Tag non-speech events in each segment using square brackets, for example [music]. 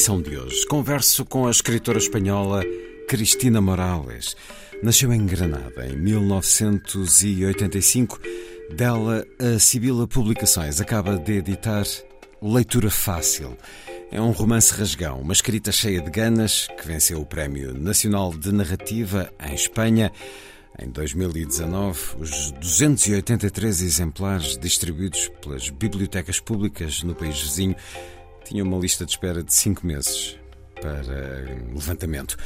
Emissão de hoje, converso com a escritora espanhola Cristina Morales. Nasceu em Granada em 1985. Dela, a Sibila Publicações acaba de editar Leitura Fácil. É um romance rasgão, uma escrita cheia de ganas, que venceu o Prémio Nacional de Narrativa em Espanha. Em 2019, os 283 exemplares distribuídos pelas bibliotecas públicas no país vizinho tinha uma lista de espera de cinco meses para levantamento.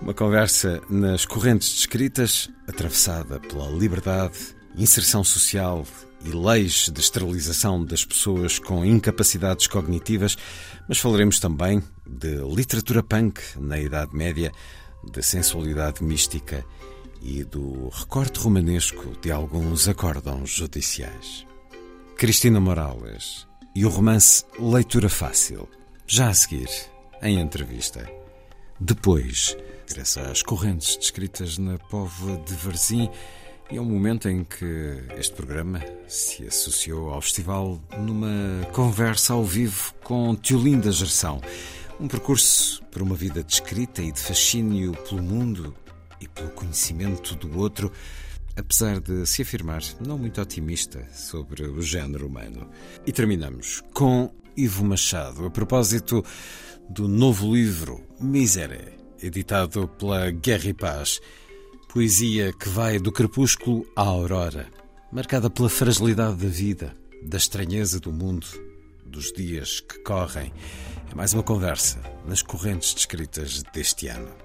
Uma conversa nas correntes descritas, atravessada pela liberdade, inserção social e leis de esterilização das pessoas com incapacidades cognitivas, mas falaremos também de literatura punk na Idade Média, de sensualidade mística e do recorte romanesco de alguns acórdãos judiciais. Cristina Morales e o romance Leitura Fácil. Já a seguir, em entrevista. Depois, essas correntes descritas na Póvoa de Varzim e é um momento em que este programa se associou ao festival numa conversa ao vivo com Tiolinda Gerção. Um percurso por uma vida de e de fascínio pelo mundo e pelo conhecimento do outro apesar de se afirmar não muito otimista sobre o género humano. E terminamos com Ivo Machado, a propósito do novo livro Misere, editado pela Guerra e Paz. Poesia que vai do crepúsculo à aurora, marcada pela fragilidade da vida, da estranheza do mundo, dos dias que correm. É mais uma conversa nas correntes descritas deste ano.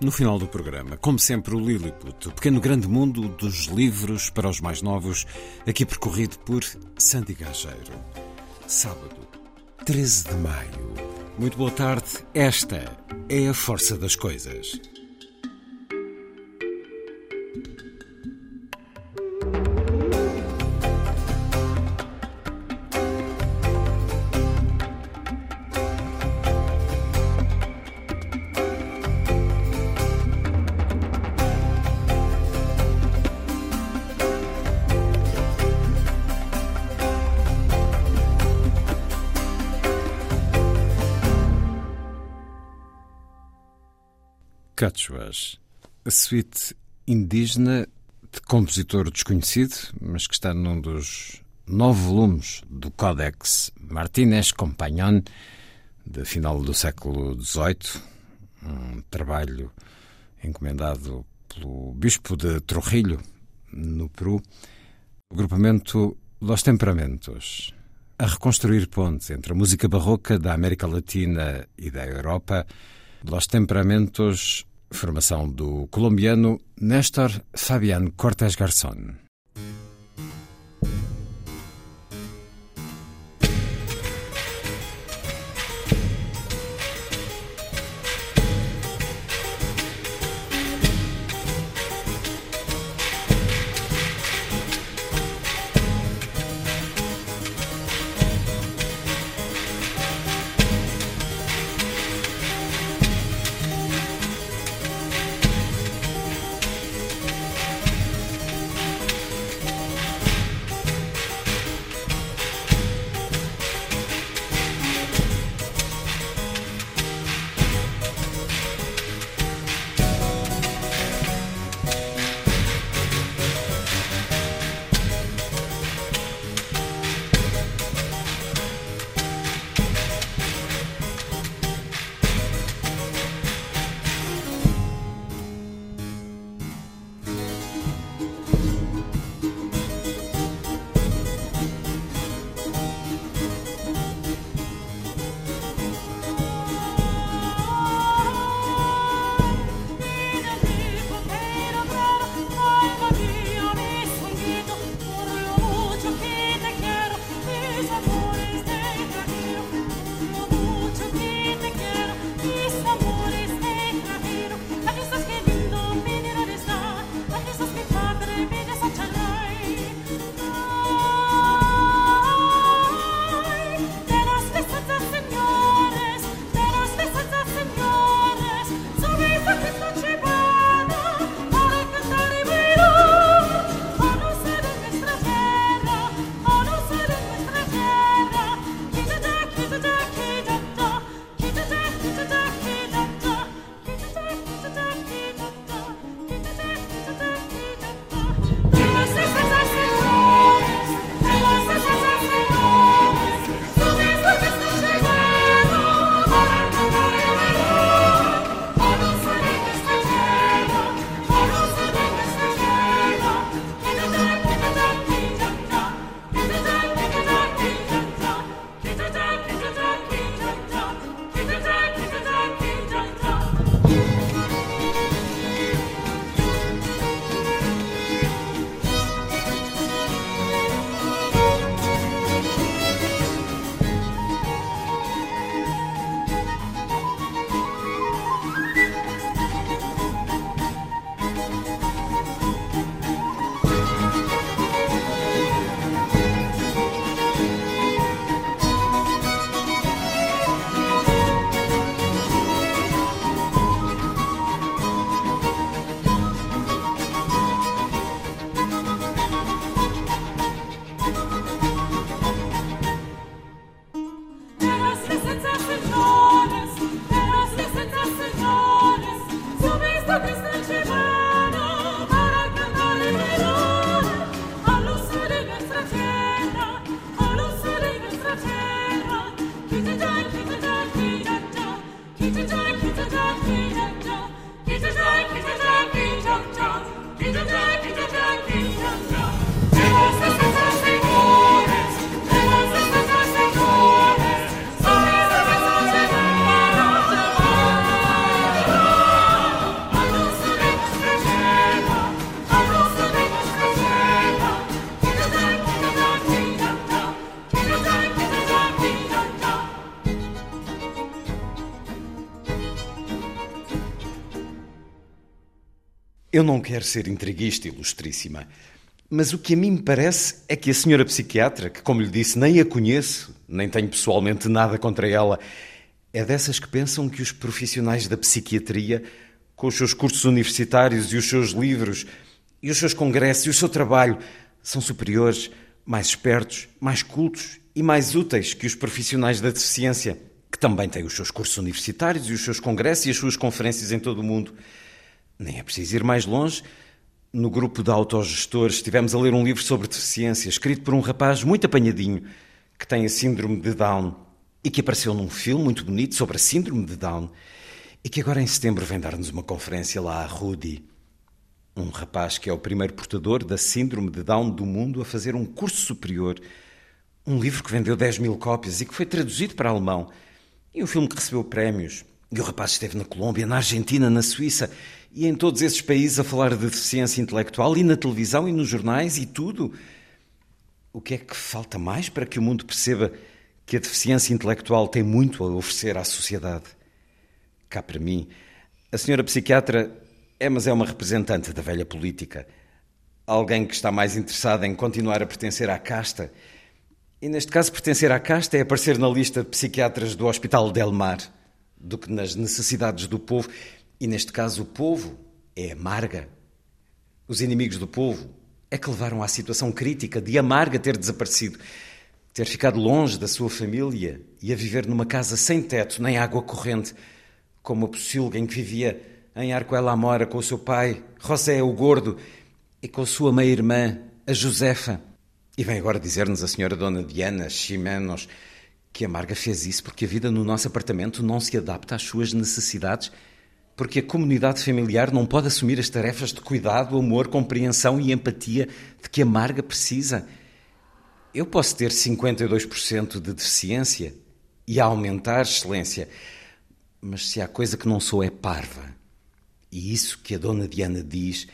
No final do programa, como sempre, o Lilliput, o pequeno grande mundo dos livros para os mais novos, aqui percorrido por Sandy Gageiro. Sábado, 13 de maio. Muito boa tarde. Esta é a força das coisas. Quechuas, a suíte indígena de compositor desconhecido, mas que está num dos nove volumes do Codex Martínez Compagnon, de final do século XVIII, um trabalho encomendado pelo Bispo de Trujillo, no Peru, o agrupamento Los Temperamentos, a reconstruir pontes entre a música barroca da América Latina e da Europa, Los Temperamentos Formação do colombiano Néstor Fabián Cortés Garzón. Eu não quero ser intriguista, ilustríssima, mas o que a mim me parece é que a senhora psiquiatra, que, como lhe disse, nem a conheço, nem tenho pessoalmente nada contra ela, é dessas que pensam que os profissionais da psiquiatria, com os seus cursos universitários e os seus livros, e os seus congressos e o seu trabalho, são superiores, mais espertos, mais cultos e mais úteis que os profissionais da deficiência, que também têm os seus cursos universitários e os seus congressos e as suas conferências em todo o mundo. Nem é preciso ir mais longe. No grupo de autogestores estivemos a ler um livro sobre deficiência, escrito por um rapaz muito apanhadinho, que tem a síndrome de Down e que apareceu num filme muito bonito sobre a síndrome de Down e que agora em setembro vem dar-nos uma conferência lá a Rudy. Um rapaz que é o primeiro portador da síndrome de Down do mundo a fazer um curso superior. Um livro que vendeu 10 mil cópias e que foi traduzido para alemão. E um filme que recebeu prémios. E o rapaz esteve na Colômbia, na Argentina, na Suíça e em todos esses países a falar de deficiência intelectual e na televisão e nos jornais e tudo. O que é que falta mais para que o mundo perceba que a deficiência intelectual tem muito a oferecer à sociedade? Cá para mim, a senhora psiquiatra é, mas é uma representante da velha política. Alguém que está mais interessada em continuar a pertencer à casta. E neste caso, pertencer à casta é aparecer na lista de psiquiatras do Hospital Del Mar do que nas necessidades do povo. E neste caso, o povo é amarga. Os inimigos do povo é que levaram à situação crítica de amarga ter desaparecido, ter ficado longe da sua família e a viver numa casa sem teto nem água corrente, como a pocilga em que vivia em Arcoela Amora com o seu pai, José o Gordo, e com a sua meia-irmã, a Josefa. E vem agora dizer-nos a senhora Dona Diana Ximenos que a Marga fez isso porque a vida no nosso apartamento não se adapta às suas necessidades, porque a comunidade familiar não pode assumir as tarefas de cuidado, amor, compreensão e empatia de que a Marga precisa. Eu posso ter 52% de deficiência e aumentar excelência, mas se há coisa que não sou é parva. E isso que a dona Diana diz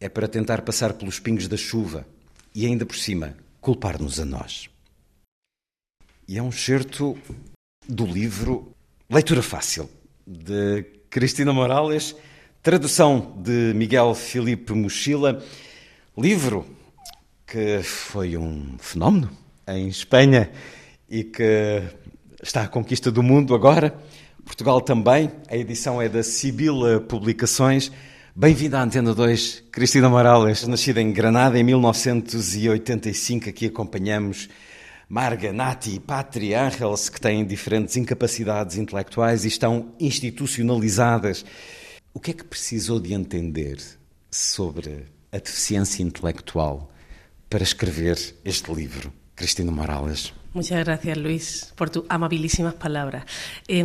é para tentar passar pelos pingos da chuva e ainda por cima culpar-nos a nós. E é um certo do livro Leitura Fácil, de Cristina Morales, tradução de Miguel Filipe Mochila, livro que foi um fenómeno em Espanha e que está à conquista do mundo agora Portugal também. A edição é da Sibila Publicações. Bem-vinda à Antena 2, Cristina Morales, nascida em Granada em 1985. Aqui acompanhamos Marga, Nati e Patri Angels, que têm diferentes incapacidades intelectuais e estão institucionalizadas. O que é que precisou de entender sobre a deficiência intelectual para escrever este livro, Cristina Morales? Muchas gracias, Luis, por tus amabilísimas palabras. Eh,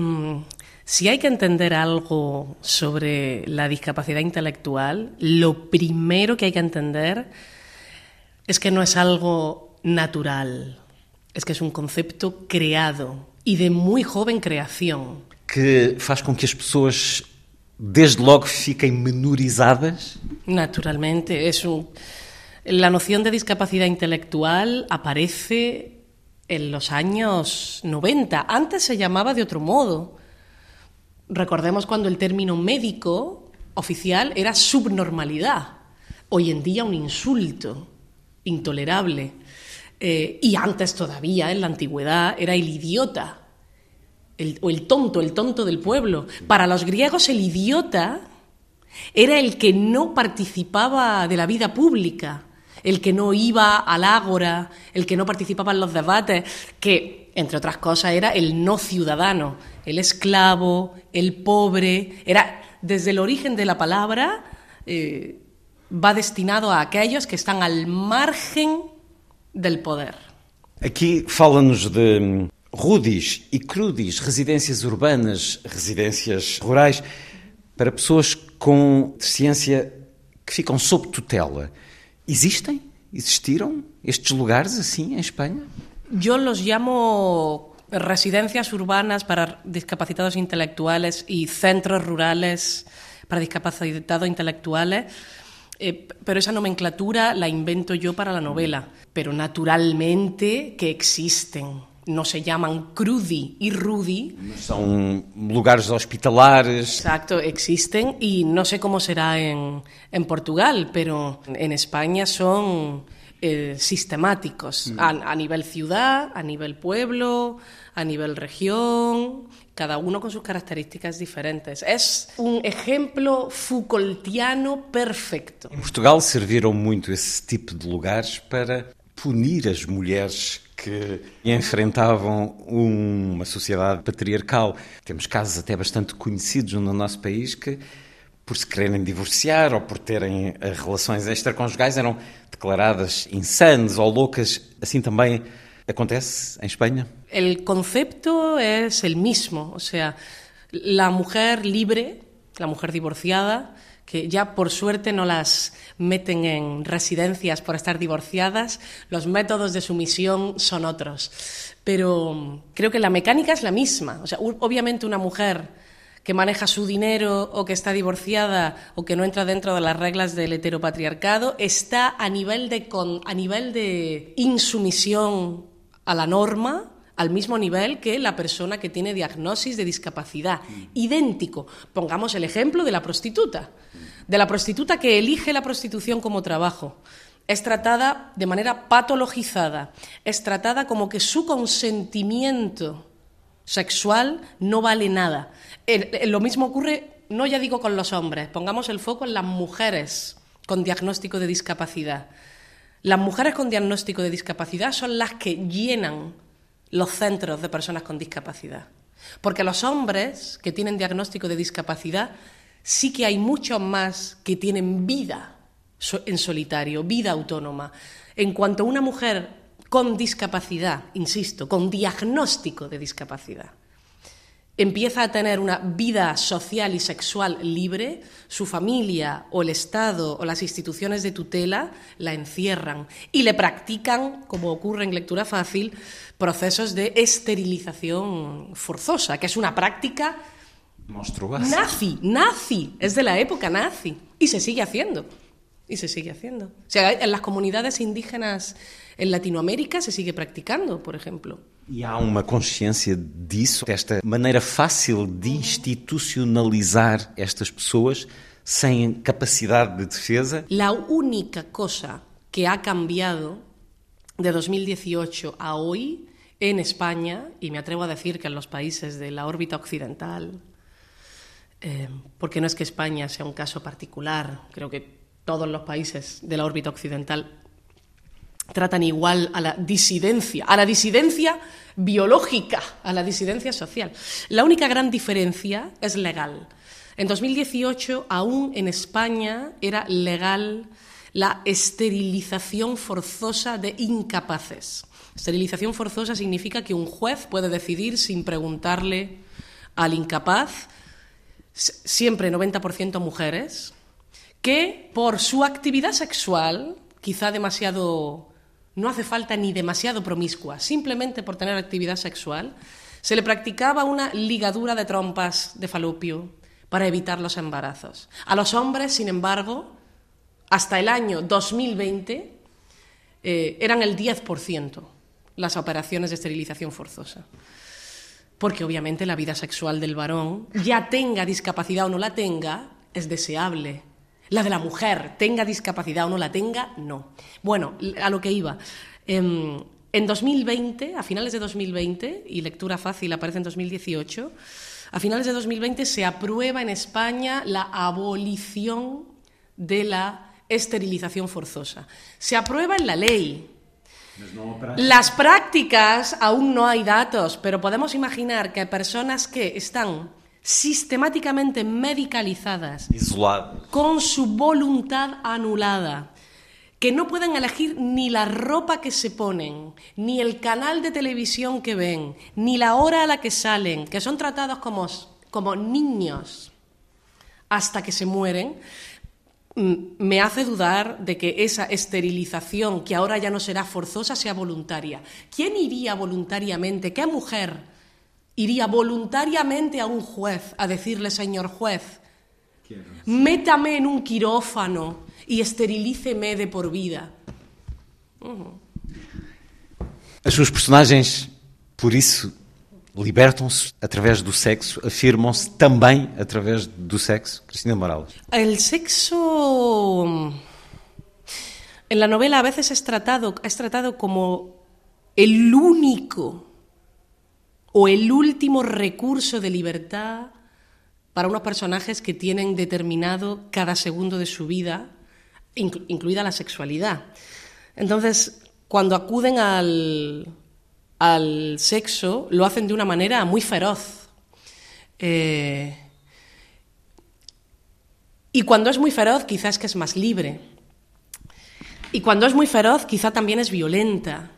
si hay que entender algo sobre la discapacidad intelectual, lo primero que hay que entender es que no es algo natural, es que es un concepto creado y de muy joven creación. Que faz con que as pessoas desde logo fiquem menorizadas? Naturalmente, es un... La noción de discapacidad intelectual aparece en los años 90. Antes se llamaba de otro modo. Recordemos cuando el término médico oficial era subnormalidad. Hoy en día un insulto intolerable. Eh, y antes todavía, en la antigüedad, era el idiota. O el tonto, el tonto del pueblo. Para los griegos el idiota era el que no participaba de la vida pública, el que no iba al ágora, el que no participaba en los debates, que, entre otras cosas, era el no ciudadano, el esclavo, el pobre, era desde el origen de la palabra, eh, va destinado a aquellos que están al margen del poder. Aqui fala-nos de rudis e crudis, residências urbanas, residências rurais, para pessoas com deficiência que ficam sob tutela. ¿Existem? ¿Existiram estes lugares así en España? Yo los llamo residencias urbanas para discapacitados intelectuales y centros rurales para discapacitados intelectuales. Eh, pero esa nomenclatura la invento yo para la novela, pero naturalmente que existen. no se llaman Crudi y Rudy. São lugares hospitalares. Exacto, existen y no sé cómo será en, en Portugal, pero en España son eh, sistemáticos a, a nivel ciudad, a nivel pueblo, a nivel región, cada uno con sus características diferentes. Es un ejemplo Foucaultiano perfecto. Em Portugal serviram muito esse tipo de lugares para punir as mulheres que enfrentavam uma sociedade patriarcal. Temos casos até bastante conhecidos no nosso país que, por se quererem divorciar ou por terem eh, relações extraconjugais, eram declaradas insanas ou loucas. Assim também acontece em Espanha? El concepto es el mismo, o sea, la mujer libre, la mujer divorciada, que ya por suerte no las meten en residencias por estar divorciadas, los métodos de sumisión son otros. Pero creo que la mecánica es la misma. O sea, obviamente una mujer que maneja su dinero o que está divorciada o que no entra dentro de las reglas del heteropatriarcado está a nivel de, con, a nivel de insumisión a la norma al mismo nivel que la persona que tiene diagnosis de discapacidad. Idéntico. Pongamos el ejemplo de la prostituta. De la prostituta que elige la prostitución como trabajo. Es tratada de manera patologizada. Es tratada como que su consentimiento sexual no vale nada. Lo mismo ocurre, no ya digo con los hombres, pongamos el foco en las mujeres con diagnóstico de discapacidad. Las mujeres con diagnóstico de discapacidad son las que llenan los centros de personas con discapacidad. Porque los hombres que tienen diagnóstico de discapacidad sí que hay muchos más que tienen vida en solitario, vida autónoma. En cuanto a una mujer con discapacidad, insisto, con diagnóstico de discapacidad, empieza a tener una vida social y sexual libre, su familia o el Estado o las instituciones de tutela la encierran y le practican, como ocurre en lectura fácil, procesos de esterilización forzosa, que es una práctica monstruosa. Nazi, nazi, es de la época nazi y se sigue haciendo. Y se sigue haciendo. O sea, en las comunidades indígenas en Latinoamérica se sigue practicando, por ejemplo. E há uma consciência disso, desta maneira fácil de institucionalizar estas pessoas sem capacidade de defesa? La única cosa que ha cambiado de 2018 a hoy en España, y me atrevo a decir que en los países de la órbita occidental, eh, porque no es que España sea un caso particular, creo que todos los países de la órbita occidental tratan igual a la disidencia, a la disidencia biológica, a la disidencia social. La única gran diferencia es legal. En 2018, aún en España, era legal la esterilización forzosa de incapaces. Esterilización forzosa significa que un juez puede decidir sin preguntarle al incapaz, siempre 90% mujeres, que por su actividad sexual, quizá demasiado no hace falta ni demasiado promiscua, simplemente por tener actividad sexual, se le practicaba una ligadura de trompas de falopio para evitar los embarazos. A los hombres, sin embargo, hasta el año 2020 eh, eran el 10% las operaciones de esterilización forzosa. Porque obviamente la vida sexual del varón, ya tenga discapacidad o no la tenga, es deseable la de la mujer, tenga discapacidad o no la tenga, no. Bueno, a lo que iba. Em, en 2020, a finales de 2020, y lectura fácil aparece en 2018, a finales de 2020 se aprueba en España la abolición de la esterilización forzosa. Se aprueba en la ley. Las prácticas aún no hay datos, pero podemos imaginar que hay personas que están sistemáticamente medicalizadas, con su voluntad anulada, que no pueden elegir ni la ropa que se ponen, ni el canal de televisión que ven, ni la hora a la que salen, que son tratados como, como niños hasta que se mueren, me hace dudar de que esa esterilización, que ahora ya no será forzosa, sea voluntaria. ¿Quién iría voluntariamente? ¿Qué mujer? Iría voluntariamente a un juez a decirle, señor juez, métame en un quirófano y esterilíceme de por vida. As suas personagens Por isso, libertam-se através do sexo, afirmam-se também através do sexo. Cristina Morales. El sexo en la novela a veces es tratado, es tratado como el único o el último recurso de libertad para unos personajes que tienen determinado cada segundo de su vida, inclu- incluida la sexualidad. Entonces, cuando acuden al, al sexo, lo hacen de una manera muy feroz. Eh, y cuando es muy feroz, quizás que es más libre. Y cuando es muy feroz, quizá también es violenta.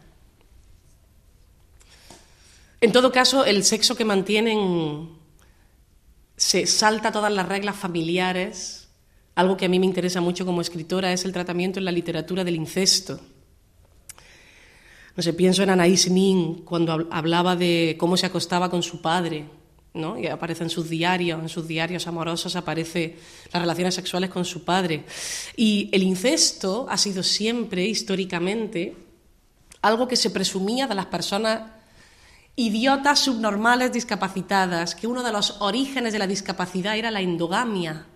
En todo caso, el sexo que mantienen se salta todas las reglas familiares. Algo que a mí me interesa mucho como escritora es el tratamiento en la literatura del incesto. No sé, pienso en Anaïs Nin cuando hab- hablaba de cómo se acostaba con su padre, ¿no? Y aparece en sus diarios, en sus diarios amorosos aparece las relaciones sexuales con su padre. Y el incesto ha sido siempre, históricamente, algo que se presumía de las personas idiotas, subnormales, discapacitadas, que uno de los orígenes de la discapacidad era la endogamia,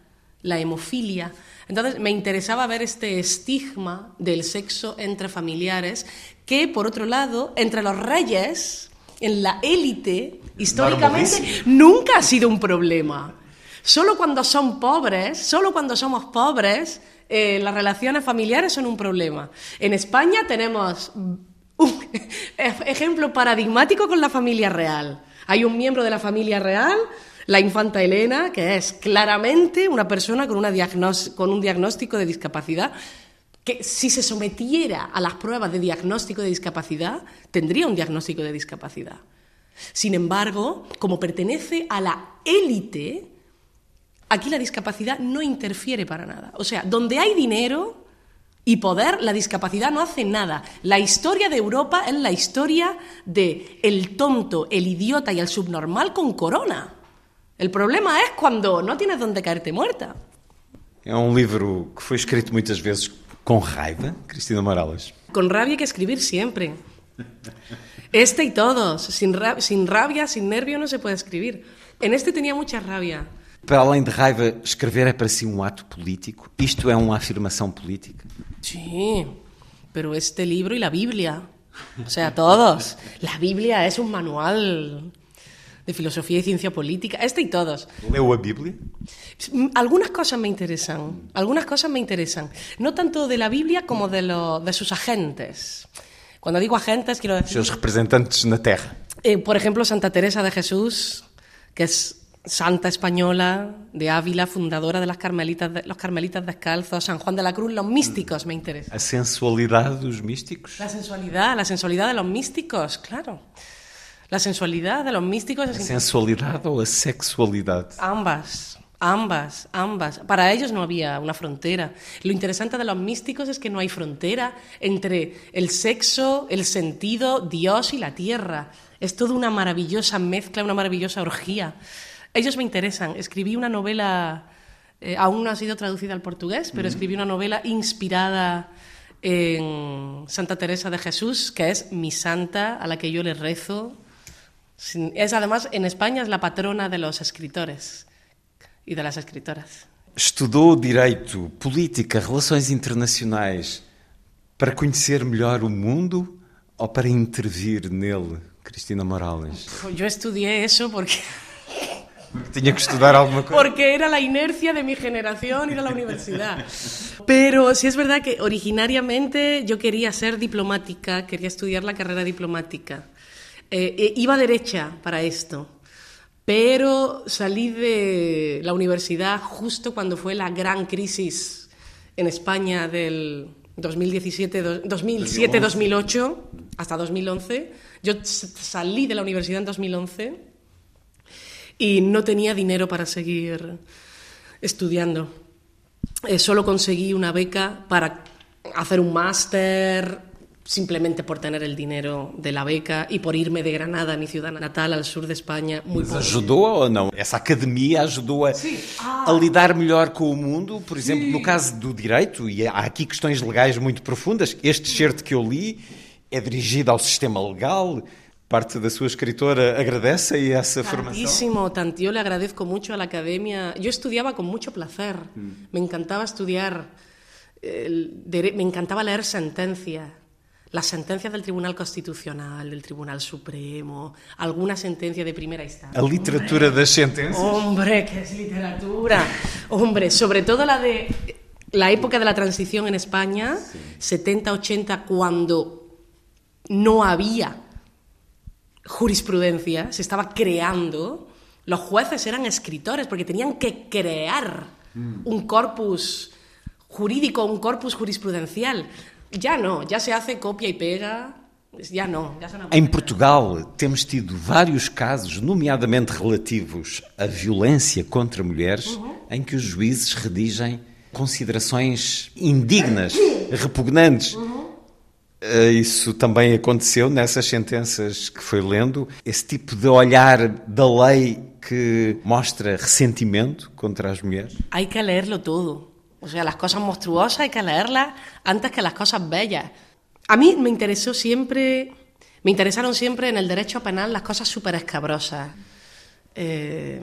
la hemofilia. Entonces me interesaba ver este estigma del sexo entre familiares, que por otro lado, entre los reyes, en la élite, históricamente, nunca ha sido un problema. Solo cuando son pobres, solo cuando somos pobres, eh, las relaciones familiares son un problema. En España tenemos un ej- [laughs] ejemplo paradigmático con la familia real. Hay un miembro de la familia real, la infanta Elena, que es claramente una persona con, con un diagnóstico de discapacidad, que si se sometiera a las pruebas de diagnóstico de discapacidad, tendría un diagnóstico de discapacidad. Sin embargo, como pertenece a la élite, aquí la discapacidad no interfiere para nada. O sea, donde hay dinero y poder, la discapacidad no hace nada. La historia de Europa es la historia de el tonto, el idiota y el subnormal con corona. El problema es cuando no tienes donde caerte muerta. É um livro que foi escrito muitas vezes com raiva, Cristina Morales. Con rabia hay que escribir siempre. Este y todos. Sin, ra- sin rabia, sin nervio no se puede escribir. En este tenía mucha rabia. Para além de raiva, escrever é para si um ato político? Isto é uma afirmação política? Sí, pero este libro y la Biblia. O sea, todos. La Biblia es un manual de filosofía y ciencia política. Este y todos. Leu a Bíblia? Mm, Algunas cosas me interesan. Algunas cosas me interesan. No tanto de la Biblia como de, lo- de sus agentes. Cuando digo agentes, quiero decir. seus representantes na Terra. Eh, por ejemplo, Santa Teresa de Jesús, que es santa española de Ávila, fundadora de, las carmelitas de- los carmelitas descalzos, San Juan de la Cruz, los místicos me interesan. A sensualidade dos místicos? La sensualidad, la sensualidad de los místicos, claro. La sensualidad de los místicos es sensualidade ou a sexualidade? ambas, ambas, ambas. Para ellos no había una frontera. Lo interesante de los místicos es que no hay frontera entre el sexo, el sentido, Dios y la tierra. Es toda una maravillosa mezcla, una maravillosa orgía. Ellos me interesan. Escribí una novela, eh, aún no ha sido traducida al portugués, pero escribí una novela inspirada en Santa Teresa de Jesús, que es mi santa, a la que yo le rezo. Es además, en España, es la patrona de los escritores y de las escritoras. Estudou Direito, Política, Relações Internacionais para conhecer melhor o mundo ou para intervir nele, Cristina Morales? Yo estudié eso porque, Tinha que estudar alguma coisa? porque era la inercia de mi generación ir a la universidad. Pero sí es verdad que originariamente yo quería ser diplomática, quería estudiar la carrera diplomática. Eh, eh, iba derecha para esto, pero salí de la universidad justo cuando fue la gran crisis en España del 2017, do- 2007-2008 hasta 2011. Yo salí de la universidad en 2011 y no tenía dinero para seguir estudiando. Eh, solo conseguí una beca para hacer un máster, simplemente por tener el dinero de la beca y por irme de Granada, mi ciudad natal, al sur de España, muy Mas pobre. ajudou ou não? Essa academia ajudou a, a lidar melhor com o mundo? Por exemplo, no caso do direito, e há aqui questões legais muito profundas, este excerto que eu li é dirigido ao sistema legal. Parte da sua escritora agradece a essa formação? Tantísimo, tanto. Yo le agradezco mucho a la academia. Yo estudiaba con mucho placer. Me encantaba estudiar, me encantaba leer sentencias. Las sentencias del Tribunal Constitucional, del Tribunal Supremo, alguna sentencia de primera instancia. A literatura das sentenças? Hombre, que es literatura. Hombre, sobre todo la de la época de la transición en España, 70-80, cuando no había jurisprudencia, se estaba creando, los jueces eran escritores porque tenían que crear un corpus jurídico, un corpus jurisprudencial. Ya no, ya se hace copia y pega, ya no. Ya son Em Portugal, temos tido vários casos, nomeadamente relativos à violência contra mulheres, em que os juízes redigem considerações indignas, repugnantes. Eh, Isso também aconteceu nessas sentenças que foi lendo. Esse tipo de olhar da lei que mostra ressentimento contra as mulheres. hay que leerlo todo. O sea, las cosas monstruosas hay que leerlas antes que las cosas bellas. A mí me interesó siempre, me interesaron siempre en el derecho penal las cosas súper escabrosas. Eh,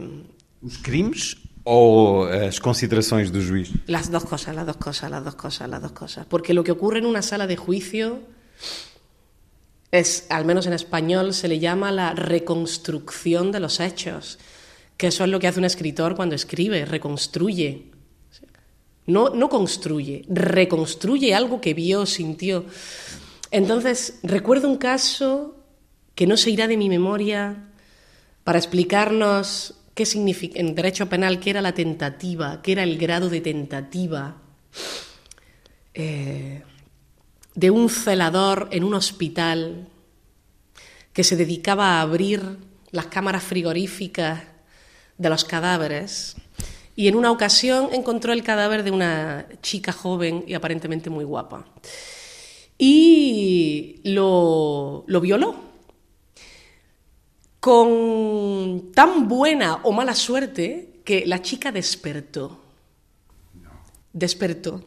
Os crimes ou as considerações do juiz? las dos cosas, las dos cosas, las dos cosas, las dos cosas. Porque lo que ocurre en una sala de juicio es, al menos en español, se le llama la reconstrucción de los hechos. Que eso es lo que hace un escritor cuando escribe, reconstruye. No, no construye, reconstruye algo que vio, sintió. Entonces, recuerdo un caso que no se irá de mi memoria para explicarnos qué significa en derecho penal, qué era la tentativa, qué era el grado de tentativa eh, de un celador en un hospital que se dedicaba a abrir las cámaras frigoríficas de los cadáveres y en una ocasión encontró el cadáver de una chica joven y aparentemente muy guapa. Y lo, lo violó. Con tan buena o mala suerte que la chica despertó. Despertó.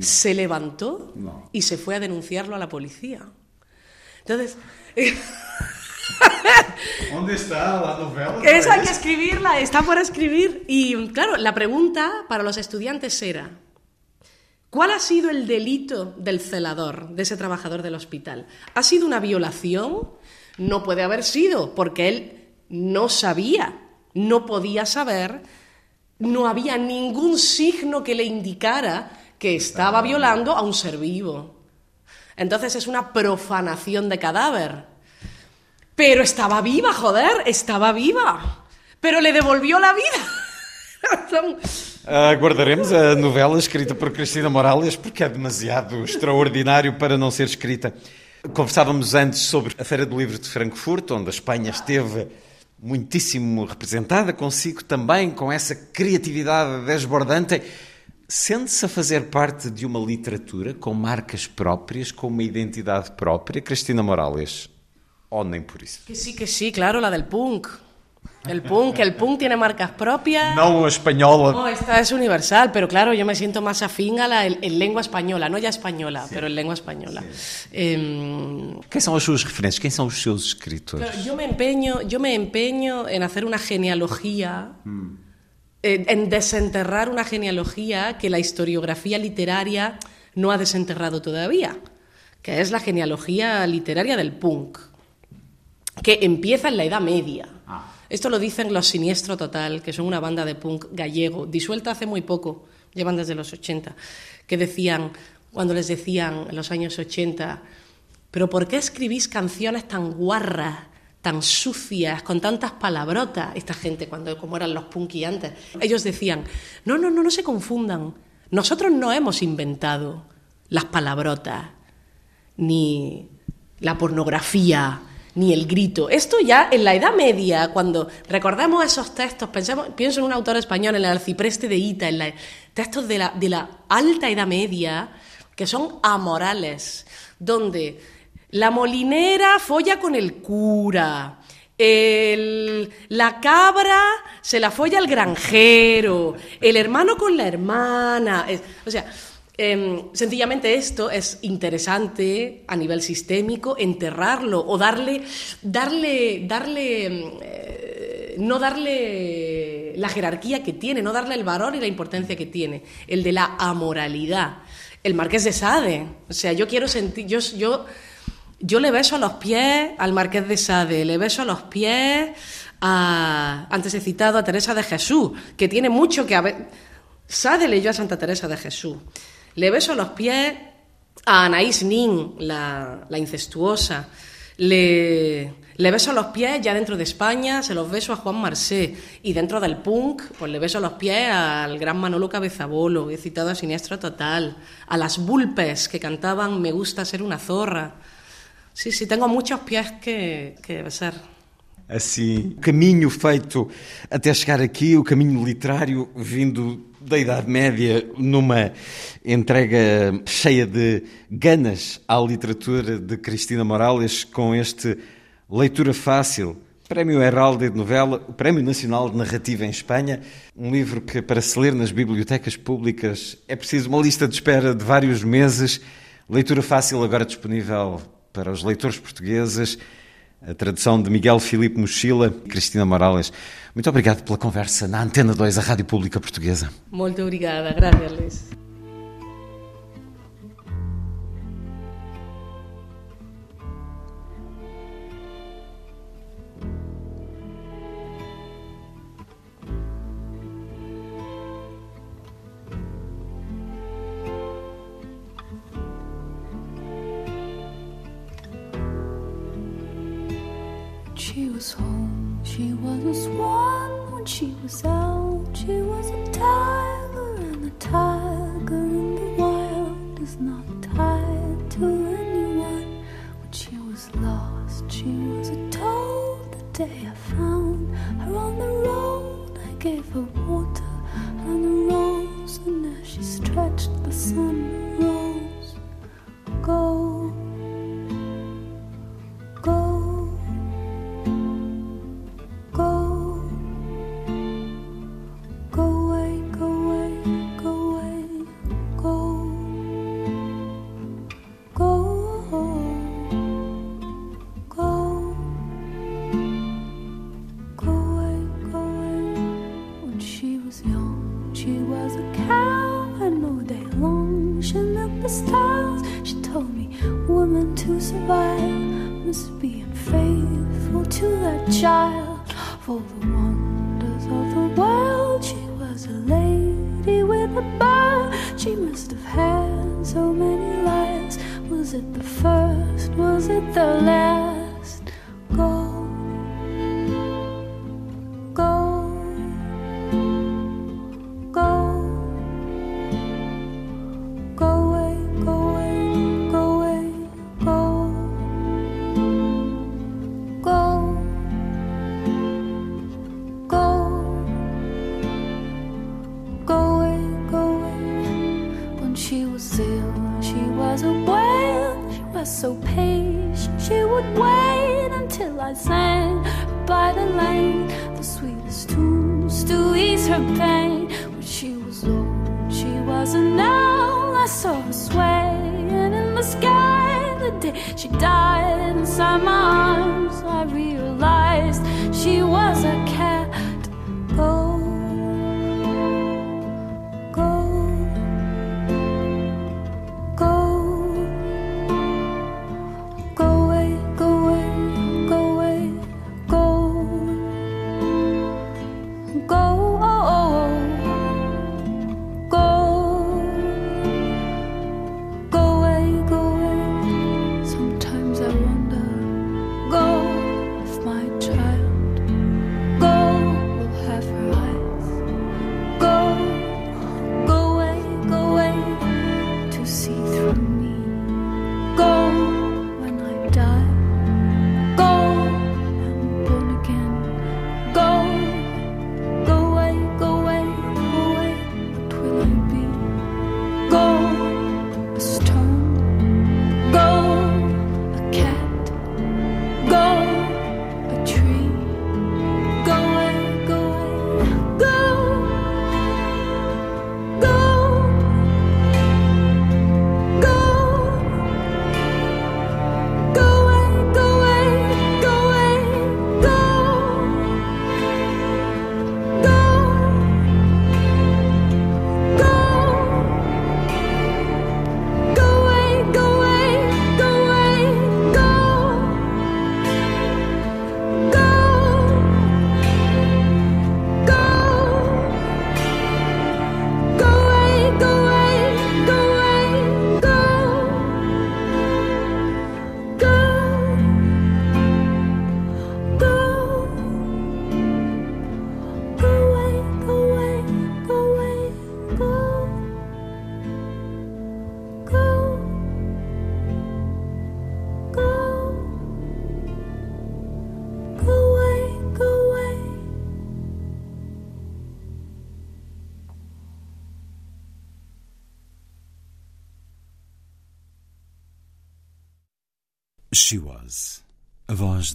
Se levantó y se fue a denunciarlo a la policía. Entonces, [laughs] Onde está a novela? Esa hay que escribirla, está por escribir. Y claro, la pregunta para los estudiantes era, ¿cuál ha sido el delito del celador, de ese trabajador del hospital? ¿Ha sido una violación? No puede haber sido, porque él no sabía, no podía saber, no había ningún signo que le indicara que estaba violando a un ser vivo. Entonces es una profanación de cadáver. Pero estaba viva, joder, estaba viva. Pero le devolvió la vida. [laughs] Aguardaremos a novela escrita por Cristina Morales porque é demasiado extraordinário para não ser escrita. Conversávamos antes sobre a Feira do Livro de Frankfurt, onde a Espanha esteve muitíssimo representada, consigo também, com essa criatividade desbordante. Sente-se a fazer parte de uma literatura com marcas próprias, com uma identidade própria, Cristina Morales? Ou nem por isso? Que sí, que sí, claro, la del punk. El punk, el punk tiene marcas propias. Não a espanhola. No, esta es universal, pero claro, yo me siento más afín a la en, en lengua española, no ya española, pero en lengua española. Quem são as suas referências? Quem são os seus escritores? Claro, yo me empeño, yo me empeño en hacer una genealogía, en, en desenterrar una genealogía que la historiografía literaria no ha desenterrado todavía, que es la genealogía literaria del punk, que empieza en la Edad Media. Esto lo dicen los Siniestro Total, que son una banda de punk gallego, disuelta hace muy poco, llevan desde los 80, que decían, cuando les decían en los años 80, pero ¿por qué escribís canciones tan guarras, tan sucias, con tantas palabrotas? Esta gente, cuando como eran los punky antes, ellos decían, no, no, no, no se confundan. Nosotros no hemos inventado las palabrotas, ni la pornografía, ni el grito. Esto ya en la Edad Media, cuando recordamos esos textos, pensemos, pienso en un autor español, en el Arcipreste de Ita, en la- textos de la, de la alta Edad Media, que son amorales, donde la molinera folla con el cura, el- la cabra se la folla el granjero, el hermano con la hermana. o sea, Eh, sencillamente esto es interesante a nivel sistémico, enterrarlo o darle, darle, darle, eh, no darle la jerarquía que tiene, no darle el valor y la importancia que tiene, el de la amoralidad. El Marqués de Sade, o sea, yo quiero sentir, yo, yo, yo le beso a los pies al Marqués de Sade, le beso a los pies a, antes he citado a Teresa de Jesús, que tiene mucho que haber. Sade leyó a Santa Teresa de Jesús. Le beso los pies a Anaïs Nin, la, la incestuosa. Le, le, beso los pies ya dentro de España, se los beso a Juan Marsé. Y dentro del punk, pues le beso los pies al gran Manolo Cabezabolo. He citado a Siniestro Total. A las Bulpes, que cantaban Me gusta ser una zorra. Sí, sí, tengo muchos pies que, que besar. Assim, o caminho feito até chegar aqui, o caminho literário vindo da Idade Média numa entrega cheia de ganas à literatura de Cristina Morales com este Leitura Fácil, Prémio Heralde de Novela, o Prémio Nacional de Narrativa em Espanha, um livro que para se ler nas bibliotecas públicas é preciso uma lista de espera de vários meses. Leitura Fácil agora disponível para os leitores portugueses a tradução de Miguel Filipe Mochila e Cristina Morales. Muito obrigado pela conversa na Antena 2, a Rádio Pública Portuguesa. Muito obrigada, graças was home, she was a swan when she was out. She was a tiger, and a tiger in the wild is not tied to anyone. When she was lost, she was a toad. The day I found her on the road, I gave her water and a rose, and as she stretched, the sun rose. Go.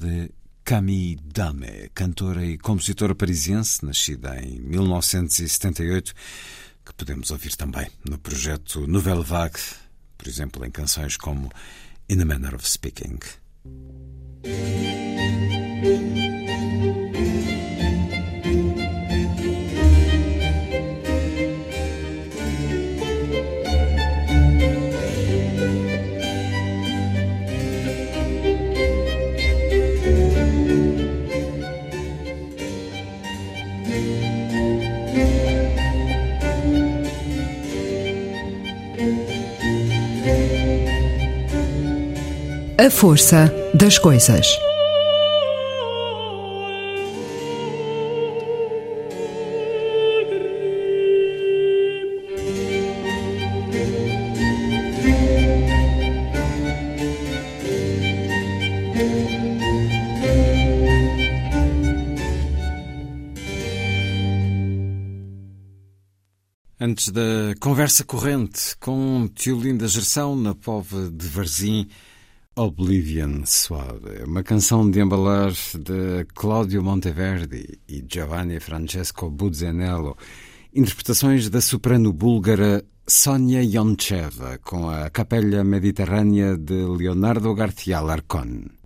De Camille Dame, cantora e compositora parisiense, nascida em 1978, que podemos ouvir também no projeto Nouvelle Vague, por exemplo, em canções como In a Manner of Speaking. A força das coisas. Antes da conversa corrente com Tiolinda Gerção na Pova de Varzim, Oblivion Suave, uma canção de embalar de Claudio Monteverdi e Giovanni Francesco Buzzanello, interpretações da soprano búlgara Sonia Yoncheva com a Capella Mediterrânea de Leonardo García Larcón.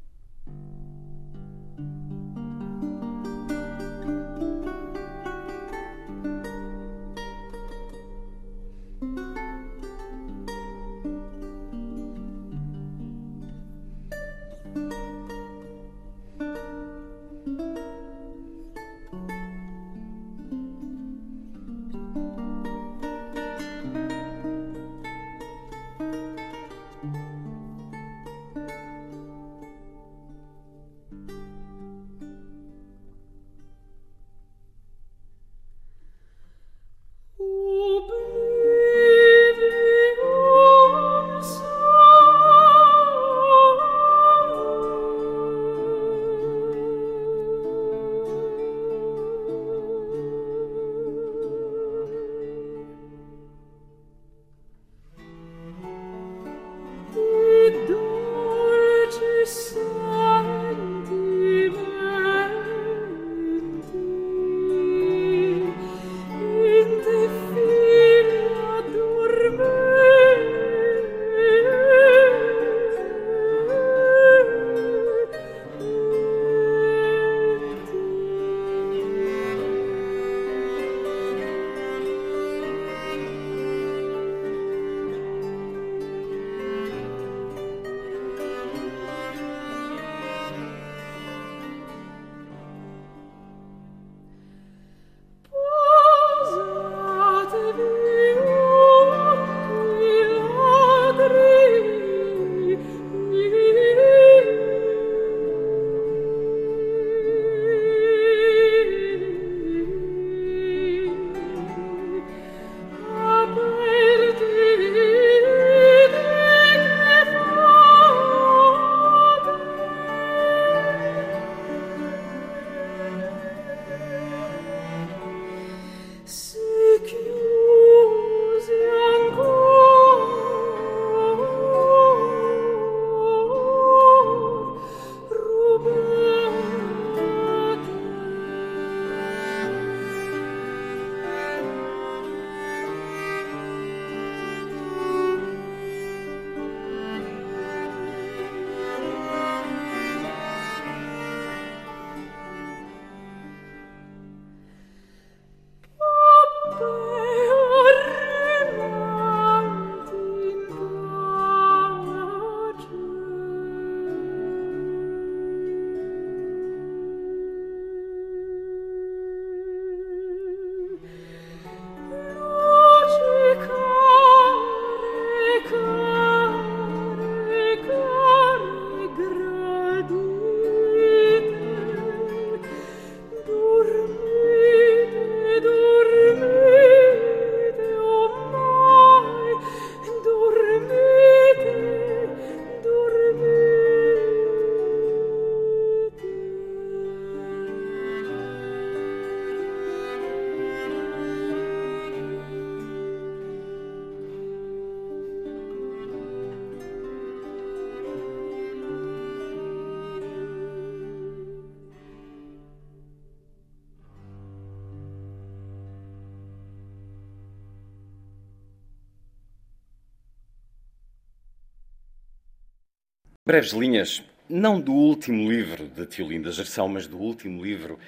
Breves linhas, não do último livro de Tiolinda Gerção, mas do último livro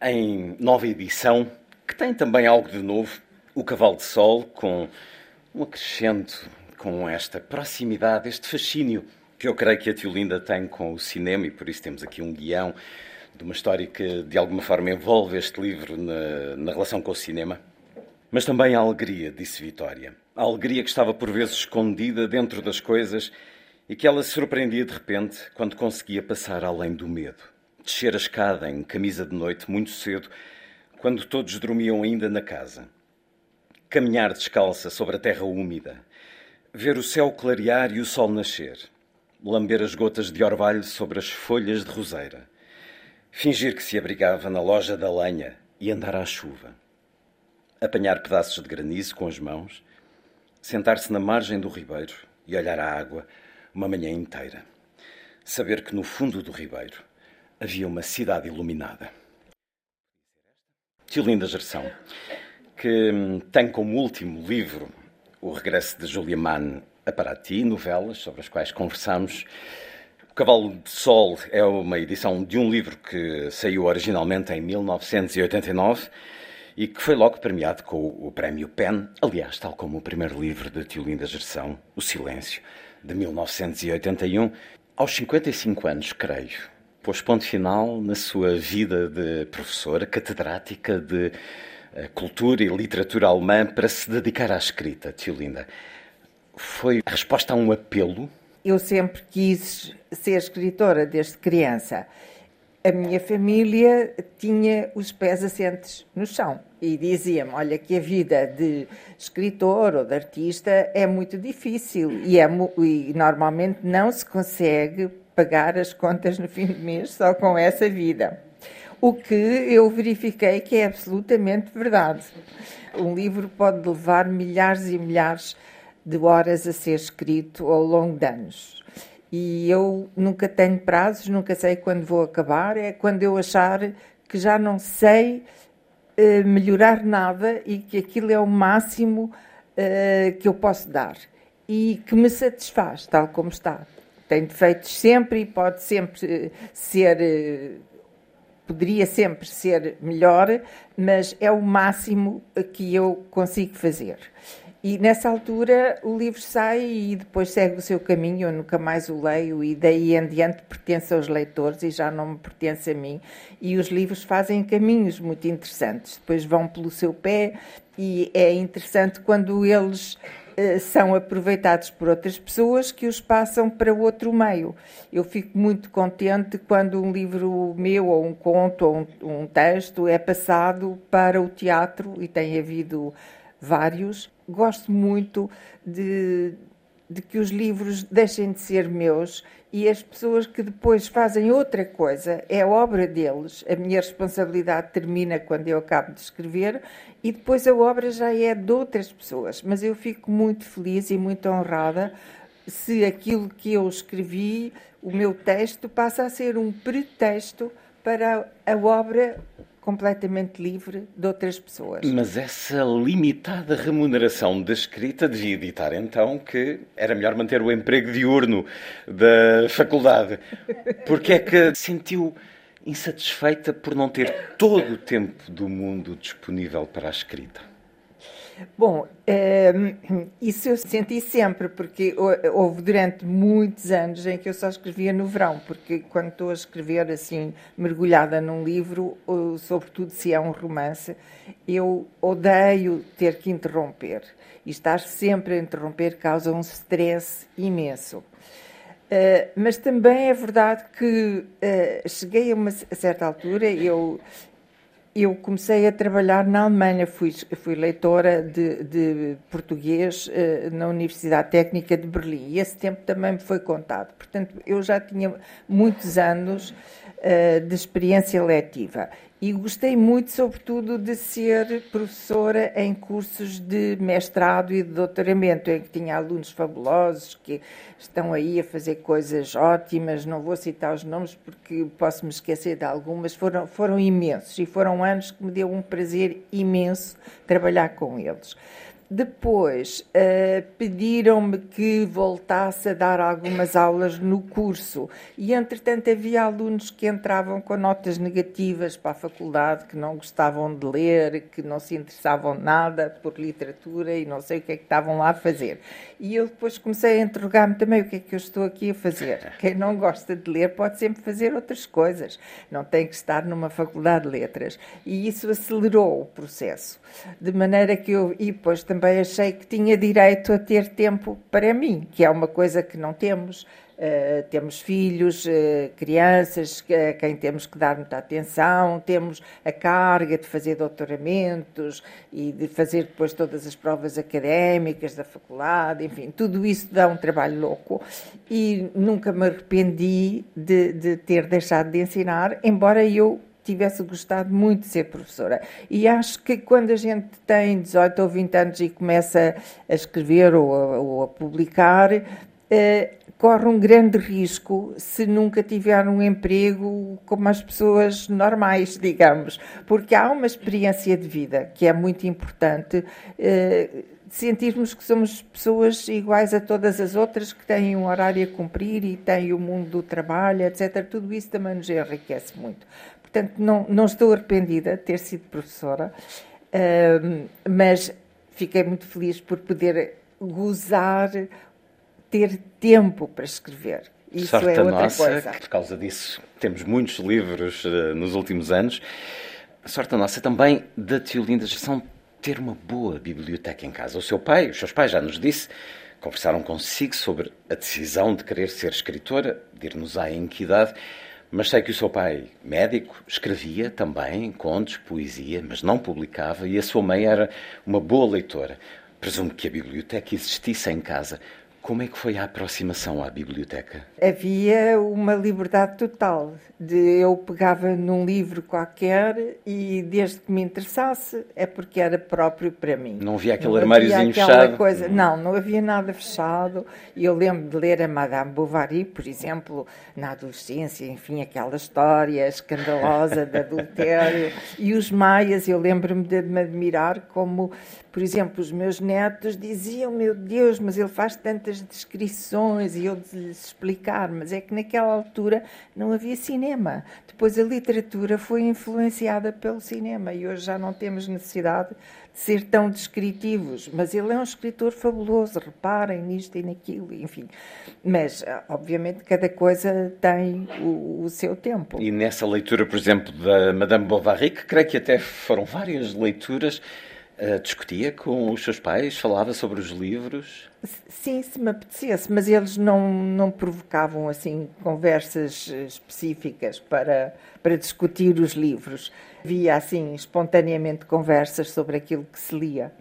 em nova edição, que tem também algo de novo, O Cavalo de Sol, com um acrescento, com esta proximidade, este fascínio que eu creio que a Tiolinda tem com o cinema, e por isso temos aqui um guião de uma história que de alguma forma envolve este livro na, na relação com o cinema. Mas também a alegria, disse Vitória. A alegria que estava por vezes escondida dentro das coisas e que ela se surpreendia de repente quando conseguia passar além do medo. Descer a escada em camisa de noite muito cedo, quando todos dormiam ainda na casa. Caminhar descalça sobre a terra úmida. Ver o céu clarear e o sol nascer. Lamber as gotas de orvalho sobre as folhas de roseira. Fingir que se abrigava na loja da lenha e andar à chuva apanhar pedaços de granizo com as mãos, sentar-se na margem do ribeiro e olhar a água uma manhã inteira. Saber que no fundo do ribeiro havia uma cidade iluminada. Tiolinda Gerção, que hum, tem como último livro o regresso de Julia Mann a Paraty, novelas sobre as quais conversamos. O Cavalo de Sol é uma edição de um livro que saiu originalmente em 1989 e que foi logo premiado com o Prémio PEN, aliás, tal como o primeiro livro de Tiolinda Gerção, O Silêncio, de 1981. Aos 55 anos, creio, pôs ponto final na sua vida de professora, catedrática de eh, cultura e literatura alemã para se dedicar à escrita, Tiolinda. Foi a resposta a um apelo? Eu sempre quis ser escritora desde criança a minha família tinha os pés assentes no chão e dizia-me: Olha, que a vida de escritor ou de artista é muito difícil e, é, e normalmente não se consegue pagar as contas no fim do mês só com essa vida. O que eu verifiquei que é absolutamente verdade. Um livro pode levar milhares e milhares de horas a ser escrito ao longo de anos e eu nunca tenho prazos, nunca sei quando vou acabar. É quando eu achar que já não sei uh, melhorar nada e que aquilo é o máximo uh, que eu posso dar e que me satisfaz, tal como está. Tem defeitos sempre e pode sempre eh, ser. Poderia sempre ser melhor, mas é o máximo que eu consigo fazer. E nessa altura o livro sai e depois segue o seu caminho, eu nunca mais o leio e daí em diante pertence aos leitores e já não me pertence a mim. E os livros fazem caminhos muito interessantes, depois vão pelo seu pé e é interessante quando eles uh, são aproveitados por outras pessoas que os passam para outro meio. Eu fico muito contente quando um livro meu, ou um conto, ou um, um texto é passado para o teatro e tem havido vários gosto muito de, de que os livros deixem de ser meus e as pessoas que depois fazem outra coisa, é obra deles. A minha responsabilidade termina quando eu acabo de escrever e depois a obra já é de outras pessoas. Mas eu fico muito feliz e muito honrada se aquilo que eu escrevi, o meu texto, passa a ser um pretexto para a obra completamente livre de outras pessoas. Mas essa limitada remuneração da escrita devia editar então que era melhor manter o emprego diurno da faculdade. Porque é que sentiu insatisfeita por não ter todo o tempo do mundo disponível para a escrita? Bom, ehm, isso eu senti sempre, porque houve durante muitos anos em que eu só escrevia no verão, porque quando estou a escrever assim, mergulhada num livro, sobretudo se é um romance, eu odeio ter que interromper. E estar sempre a interromper causa um stress imenso. Uh, mas também é verdade que uh, cheguei a uma certa altura, eu eu comecei a trabalhar na Alemanha, fui, fui leitora de, de português uh, na Universidade Técnica de Berlim e esse tempo também me foi contado. Portanto, eu já tinha muitos anos de experiência letiva e gostei muito, sobretudo, de ser professora em cursos de mestrado e de doutoramento, em que tinha alunos fabulosos que estão aí a fazer coisas ótimas. Não vou citar os nomes porque posso me esquecer de algumas. Foram, foram imensos e foram anos que me deu um prazer imenso trabalhar com eles. Depois uh, pediram-me que voltasse a dar algumas aulas no curso e, entretanto, havia alunos que entravam com notas negativas para a faculdade, que não gostavam de ler, que não se interessavam nada por literatura e não sei o que é que estavam lá a fazer. E eu depois comecei a interrogar-me também o que é que eu estou aqui a fazer. [laughs] Quem não gosta de ler pode sempre fazer outras coisas, não tem que estar numa faculdade de letras. E isso acelerou o processo, de maneira que eu, e depois também também achei que tinha direito a ter tempo para mim, que é uma coisa que não temos. Uh, temos filhos, uh, crianças a quem temos que dar muita atenção, temos a carga de fazer doutoramentos e de fazer depois todas as provas académicas da faculdade, enfim, tudo isso dá um trabalho louco e nunca me arrependi de, de ter deixado de ensinar, embora eu tivesse gostado muito de ser professora. E acho que quando a gente tem 18 ou 20 anos e começa a escrever ou a, ou a publicar, eh, corre um grande risco se nunca tiver um emprego como as pessoas normais, digamos, porque há uma experiência de vida que é muito importante. Eh, sentirmos que somos pessoas iguais a todas as outras, que têm um horário a cumprir e têm o mundo do trabalho, etc. Tudo isso também nos enriquece muito. Portanto, não, não estou arrependida de ter sido professora, mas fiquei muito feliz por poder gozar, ter tempo para escrever. Isso Sorte é outra nossa, coisa. Por causa disso temos muitos livros uh, nos últimos anos. A sorte nossa também da Tiolinda Gestão ter uma boa biblioteca em casa. O seu pai, os seus pais já nos disse, conversaram consigo sobre a decisão de querer ser escritora, dir-nos-á em que idade. Mas sei que o seu pai, médico, escrevia também contos, poesia, mas não publicava, e a sua mãe era uma boa leitora. Presumo que a biblioteca existisse em casa. Como é que foi a aproximação à biblioteca? Havia uma liberdade total. De eu pegava num livro qualquer e desde que me interessasse é porque era próprio para mim. Não havia aquele armáriozinho fechado? Coisa, não, não havia nada fechado. Eu lembro de ler a Madame Bovary, por exemplo, na adolescência, enfim, aquela história escandalosa de adultério. [laughs] E os maias, eu lembro-me de me admirar como por exemplo, os meus netos diziam: Meu Deus, mas ele faz tantas descrições e eu de lhes explicar, mas é que naquela altura não havia cinema. Depois a literatura foi influenciada pelo cinema e hoje já não temos necessidade de ser tão descritivos. Mas ele é um escritor fabuloso, reparem nisto e naquilo, enfim. Mas, obviamente, cada coisa tem o, o seu tempo. E nessa leitura, por exemplo, da Madame Bovary, que creio que até foram várias leituras Uh, discutia com os seus pais? Falava sobre os livros? Sim, se me apetecesse, mas eles não, não provocavam assim conversas específicas para, para discutir os livros. Havia assim espontaneamente conversas sobre aquilo que se lia.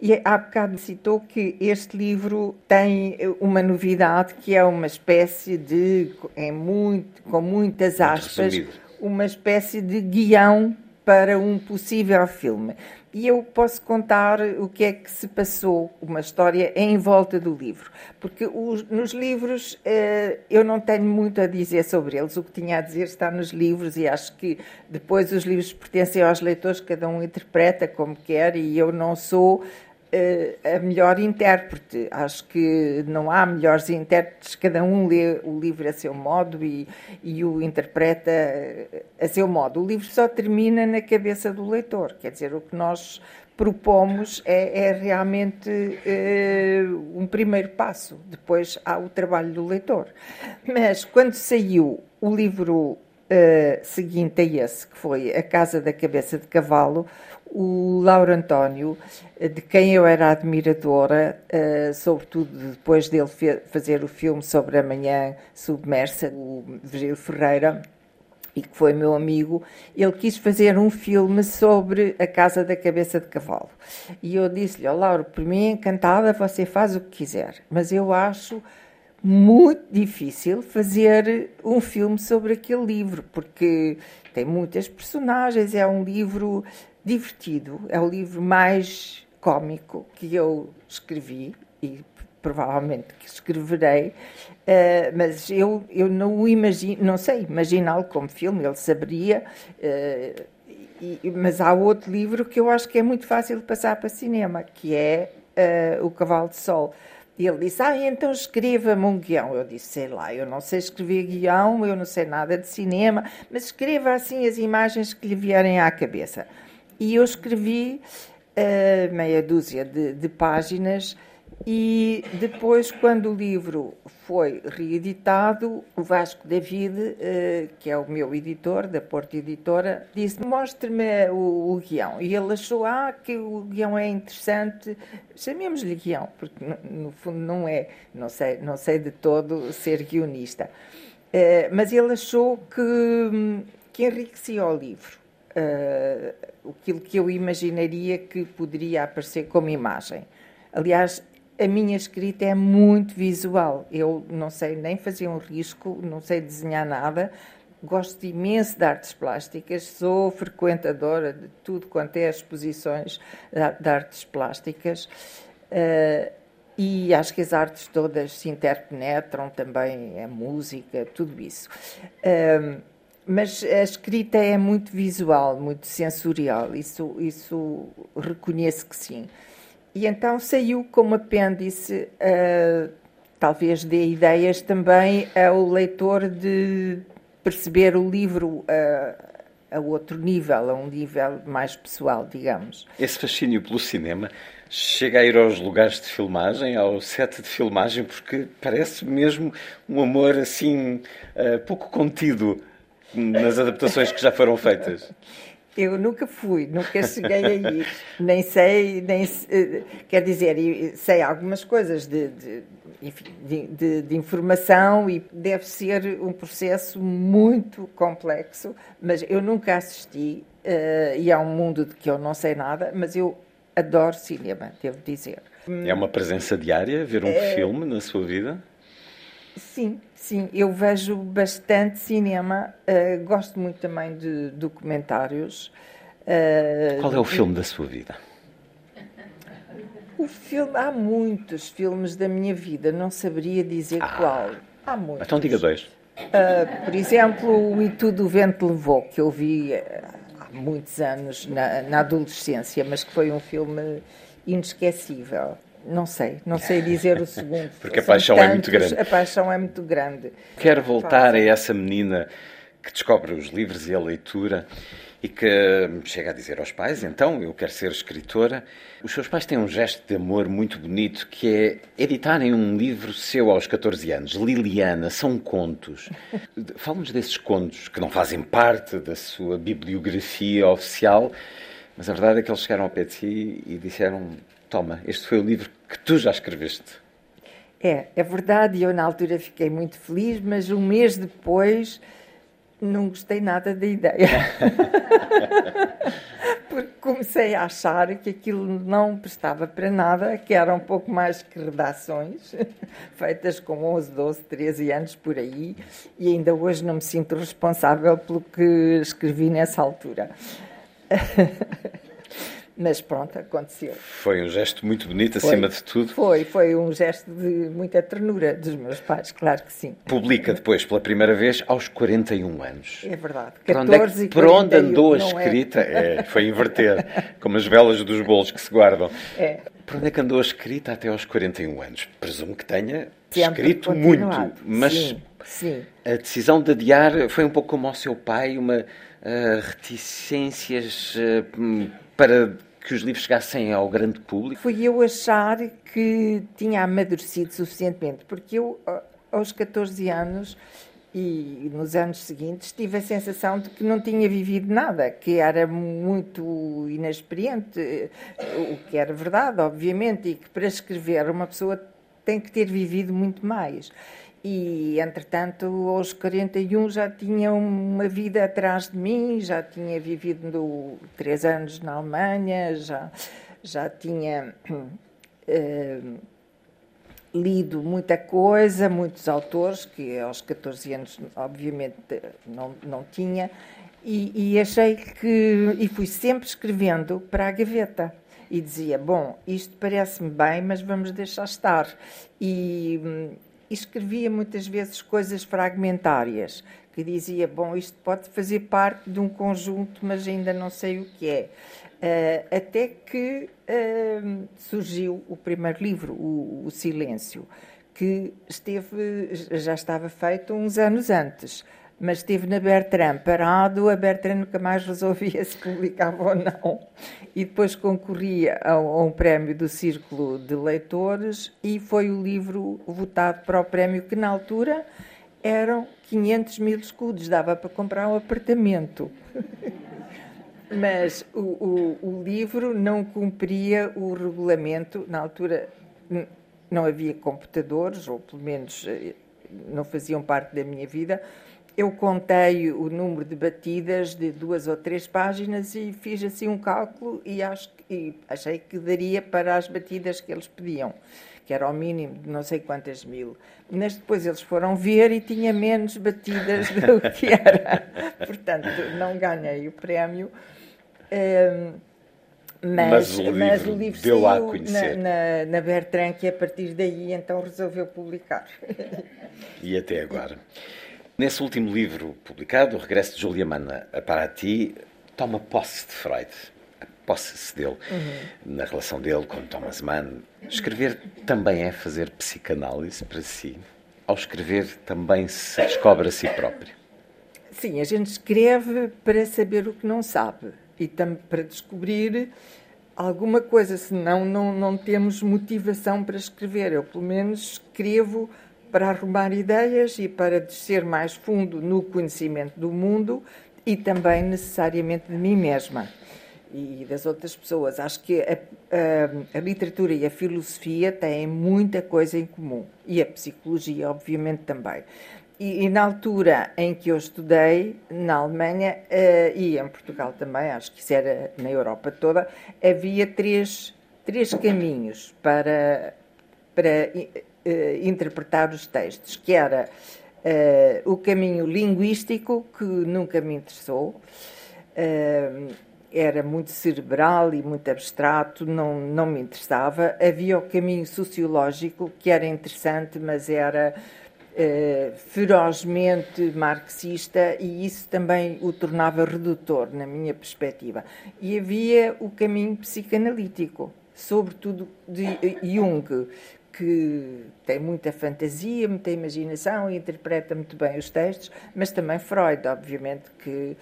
E há bocado citou que este livro tem uma novidade que é uma espécie de, é muito, com muitas aspas, uma espécie de guião para um possível filme. E eu posso contar o que é que se passou, uma história em volta do livro. Porque os, nos livros eh, eu não tenho muito a dizer sobre eles. O que tinha a dizer está nos livros e acho que depois os livros pertencem aos leitores, cada um interpreta como quer e eu não sou a melhor intérprete. Acho que não há melhores intérpretes, cada um lê o livro a seu modo e, e o interpreta a seu modo. O livro só termina na cabeça do leitor, quer dizer, o que nós propomos é, é realmente é, um primeiro passo, depois há o trabalho do leitor. Mas quando saiu o livro Uh, seguinte a esse, que foi A Casa da Cabeça de Cavalo, o Lauro António, de quem eu era admiradora, uh, sobretudo depois dele fazer o filme sobre a manhã submersa, o Virgílio Ferreira, e que foi meu amigo, ele quis fazer um filme sobre a Casa da Cabeça de Cavalo. E eu disse-lhe, oh, Lauro, por mim encantada, você faz o que quiser, mas eu acho muito difícil fazer um filme sobre aquele livro, porque tem muitas personagens, é um livro divertido, é o livro mais cômico que eu escrevi e provavelmente que escreverei, uh, mas eu, eu não o imagino, não sei imaginá-lo como filme, ele saberia, uh, e, mas há outro livro que eu acho que é muito fácil de passar para cinema, que é uh, O Cavalo de Sol. E ele disse: Ah, então escreva-me um guião. Eu disse: Sei lá, eu não sei escrever guião, eu não sei nada de cinema, mas escreva assim as imagens que lhe vierem à cabeça. E eu escrevi uh, meia dúzia de, de páginas e depois, quando o livro foi reeditado, o Vasco David, eh, que é o meu editor, da Porta Editora, disse: Mostre-me o, o, guião. E ele achou ah, que o guião é interessante, chamemos-lhe guião, porque no, fundo não é, não sei, não sei de todo ser guionista. Eh, mas ele achou que, que enriquecia o livro. Uh, aquilo que eu imaginaria que poderia aparecer como imagem. Aliás, a minha escrita é muito visual. Eu não sei nem fazer um risco, não sei desenhar nada. Gosto imenso de artes plásticas, sou frequentadora de tudo quanto é exposições de artes plásticas. Uh, e acho que as artes todas se interpenetram também, a música, tudo isso. Uh, mas a escrita é muito visual, muito sensorial, isso, isso reconheço que sim. E então saiu como apêndice, uh, talvez dê ideias também ao leitor de perceber o livro uh, a outro nível, a um nível mais pessoal, digamos. Esse fascínio pelo cinema chega a ir aos lugares de filmagem, ao set de filmagem, porque parece mesmo um amor assim uh, pouco contido nas adaptações que já foram feitas. Eu nunca fui, nunca cheguei a ir, nem sei, nem eh, quer dizer, sei algumas coisas de, de, de, de, informação e deve ser um processo muito complexo, mas eu nunca assisti uh, e é um mundo de que eu não sei nada, mas eu adoro cinema, devo dizer. É uma presença diária ver um é... filme na sua vida? Sim, sim, eu vejo bastante cinema, uh, gosto muito também de documentários. Uh, Qual é o filme da sua vida? O filme, há muitos filmes da minha vida, não saberia dizer ah, qual. Há muitos. Então diga dois. Uh, por exemplo, o E Tudo o Vento Levou, que eu vi há muitos anos na, na adolescência, mas que foi um filme inesquecível. Não sei, não sei dizer o segundo. [laughs] Porque a paixão tantos, é muito grande. A paixão é muito grande. Quero voltar a essa menina que descobre os livros e a leitura e que chega a dizer aos pais: então, eu quero ser escritora. Os seus pais têm um gesto de amor muito bonito que é editarem um livro seu aos 14 anos, Liliana, são contos. [laughs] Fala-nos desses contos que não fazem parte da sua bibliografia oficial, mas a verdade é que eles chegaram ao pé de si e disseram: Toma, este foi o livro que tu já escreveste. É, é verdade, eu na altura fiquei muito feliz, mas um mês depois não gostei nada da ideia. [laughs] Porque comecei a achar que aquilo não prestava para nada, que era um pouco mais que redações, [laughs] feitas com 11, 12, 13 anos por aí, e ainda hoje não me sinto responsável pelo que escrevi nessa altura. [laughs] Mas pronto, aconteceu. Foi um gesto muito bonito, foi, acima de tudo. Foi, foi um gesto de muita ternura dos meus pais, claro que sim. Publica depois, pela primeira vez, aos 41 anos. É verdade. 14 por onde, é que, por onde andou a é? escrita? É? é? [laughs] foi inverter, como as velas dos bolos que se guardam. É. Por onde é que andou a escrita até aos 41 anos? Presumo que tenha Sempre escrito muito, mas sim, sim. a decisão de adiar foi um pouco como ao seu pai, uma uh, reticências uh, para que os livros chegassem ao grande público? Foi eu achar que tinha amadurecido suficientemente, porque eu, aos 14 anos e nos anos seguintes, tive a sensação de que não tinha vivido nada, que era muito inexperiente, o que era verdade, obviamente, e que para escrever uma pessoa tem que ter vivido muito mais. E, entretanto, aos 41 já tinha uma vida atrás de mim, já tinha vivido três anos na Alemanha, já, já tinha uh, lido muita coisa, muitos autores, que aos 14 anos, obviamente, não, não tinha, e, e achei que. e fui sempre escrevendo para a gaveta e dizia: Bom, isto parece-me bem, mas vamos deixar estar. E escrevia muitas vezes coisas fragmentárias, que dizia, bom, isto pode fazer parte de um conjunto, mas ainda não sei o que é. Uh, até que uh, surgiu o primeiro livro, o, o, Silêncio, que esteve, já estava feito uns anos antes, mas esteve na Bertrand parado, a Bertrand nunca mais resolvia [laughs] se publicava ou não. E depois concorria a, a um prémio do Círculo de Leitores e foi o livro votado para o prémio que na altura eram 500 mil escudos, dava para comprar um apartamento. [laughs] Mas o, o, o, livro não cumpria o regulamento, na altura não havia computadores, ou pelo menos eh, não faziam parte da minha vida. Eu contei o número de batidas de duas ou três páginas e fiz assim um cálculo e, acho, e achei que daria para as batidas que eles pediam que era ao mínimo de não sei quantas mil. Mas depois eles foram ver e tinha menos batidas do que [laughs] era. Portanto, não ganhei o prémio. Um, mas, mas, o mas, o livro deu a conhecer. Na, na, na Bertrand, que a partir daí então resolveu publicar. E até agora. Nesse último livro publicado, O Regresso de Julia Mana a Paraty, toma posse de Freud posse dele, uhum. na relação dele com Thomas Mann. Escrever também é fazer psicanálise para si. Ao escrever também se descobre a si próprio. Sim, a gente escreve para saber o que não sabe e também para descobrir alguma coisa, senão não, não temos motivação para escrever. Eu, pelo menos, escrevo para arrumar ideias e para descer mais fundo no conhecimento do mundo e também necessariamente de mim mesma e das outras pessoas. Acho que a, a, a, literatura e a filosofia têm muita coisa em comum e a psicologia, obviamente, também. E, e na altura em que eu estudei, na Alemanha uh, e em Portugal também, acho que isso era na Europa toda, havia três, três caminhos para, para uh, interpretar os textos, que era uh, o caminho linguístico, que nunca me interessou, era muito cerebral e muito abstrato, não, não me interessava. Havia o caminho sociológico, que era interessante, mas era eh, ferozmente marxista e isso também o tornava redutor, na minha perspectiva. E havia o caminho psicanalítico, sobretudo de Jung, que tem muita fantasia, muita imaginação e interpreta muito bem os textos, mas também Freud, obviamente, que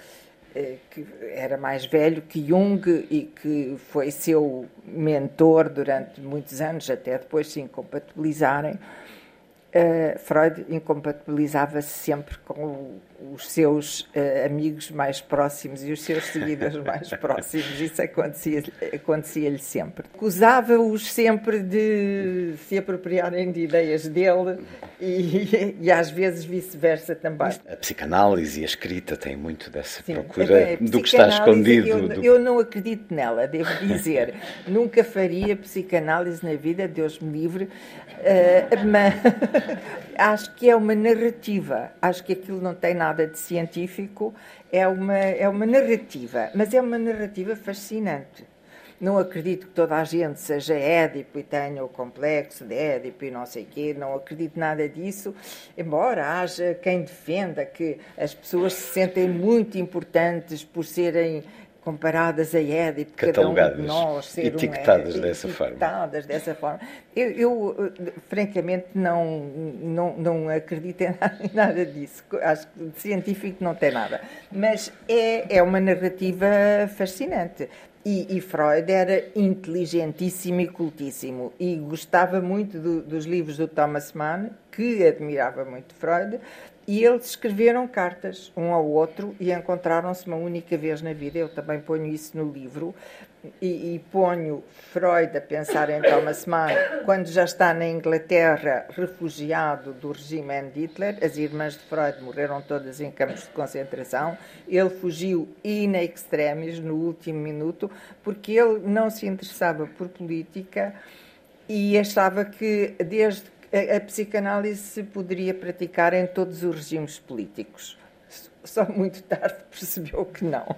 eh, que era mais velho que Jung e que foi seu mentor durante muitos anos, até depois se incompatibilizarem. Uh, Freud incompatibilizava-se sempre com os seus uh, amigos mais próximos e os seus [laughs] seguidores mais próximos. Isso acontecia-lhe acontecia sempre. Acusava-os sempre de se apropriarem de ideias dele e, [laughs] e às vezes vice-versa também. A psicanálise e a escrita têm muito dessa Sim, procura do que está escondido. Eu, do... eu não acredito nela, devo dizer. [laughs] Nunca faria psicanálise na vida, Deus me livre, uh, mas acho que é uma narrativa. Acho que aquilo não tem nada de científico, é uma, é uma narrativa, mas é uma narrativa fascinante. Não acredito que toda a gente seja Édipo e tenha o complexo de Édipo e não sei quê, não acredito nada disso, embora haja quem defenda que as pessoas se sentem muito importantes por serem comparadas a Édipo, catalogadas, cada um de nós ser etiquetadas um, dessa etiquetadas forma. dessa forma. Eu, eu, francamente não, não, não acredito em nada [laughs] disso. Acho que científico não tem nada. Mas é, é uma narrativa fascinante. E, e, Freud era inteligentíssimo e cultíssimo e gostava muito do, dos livros do Thomas Mann, que admirava muito Freud, e eles escreveram cartas um ao outro e encontraram-se uma única vez na vida. Eu também ponho isso no livro. E, e, ponho Freud a pensar em Thomas Mann quando já está na Inglaterra, refugiado do regime de Hitler. As irmãs de Freud morreram todas em campos de concentração. Ele fugiu in extremis, no último minuto, porque ele não se interessava por política e achava que desde a, a psicanálise se poderia praticar em todos os regimes políticos. Só muito tarde [laughs] percebeu que não.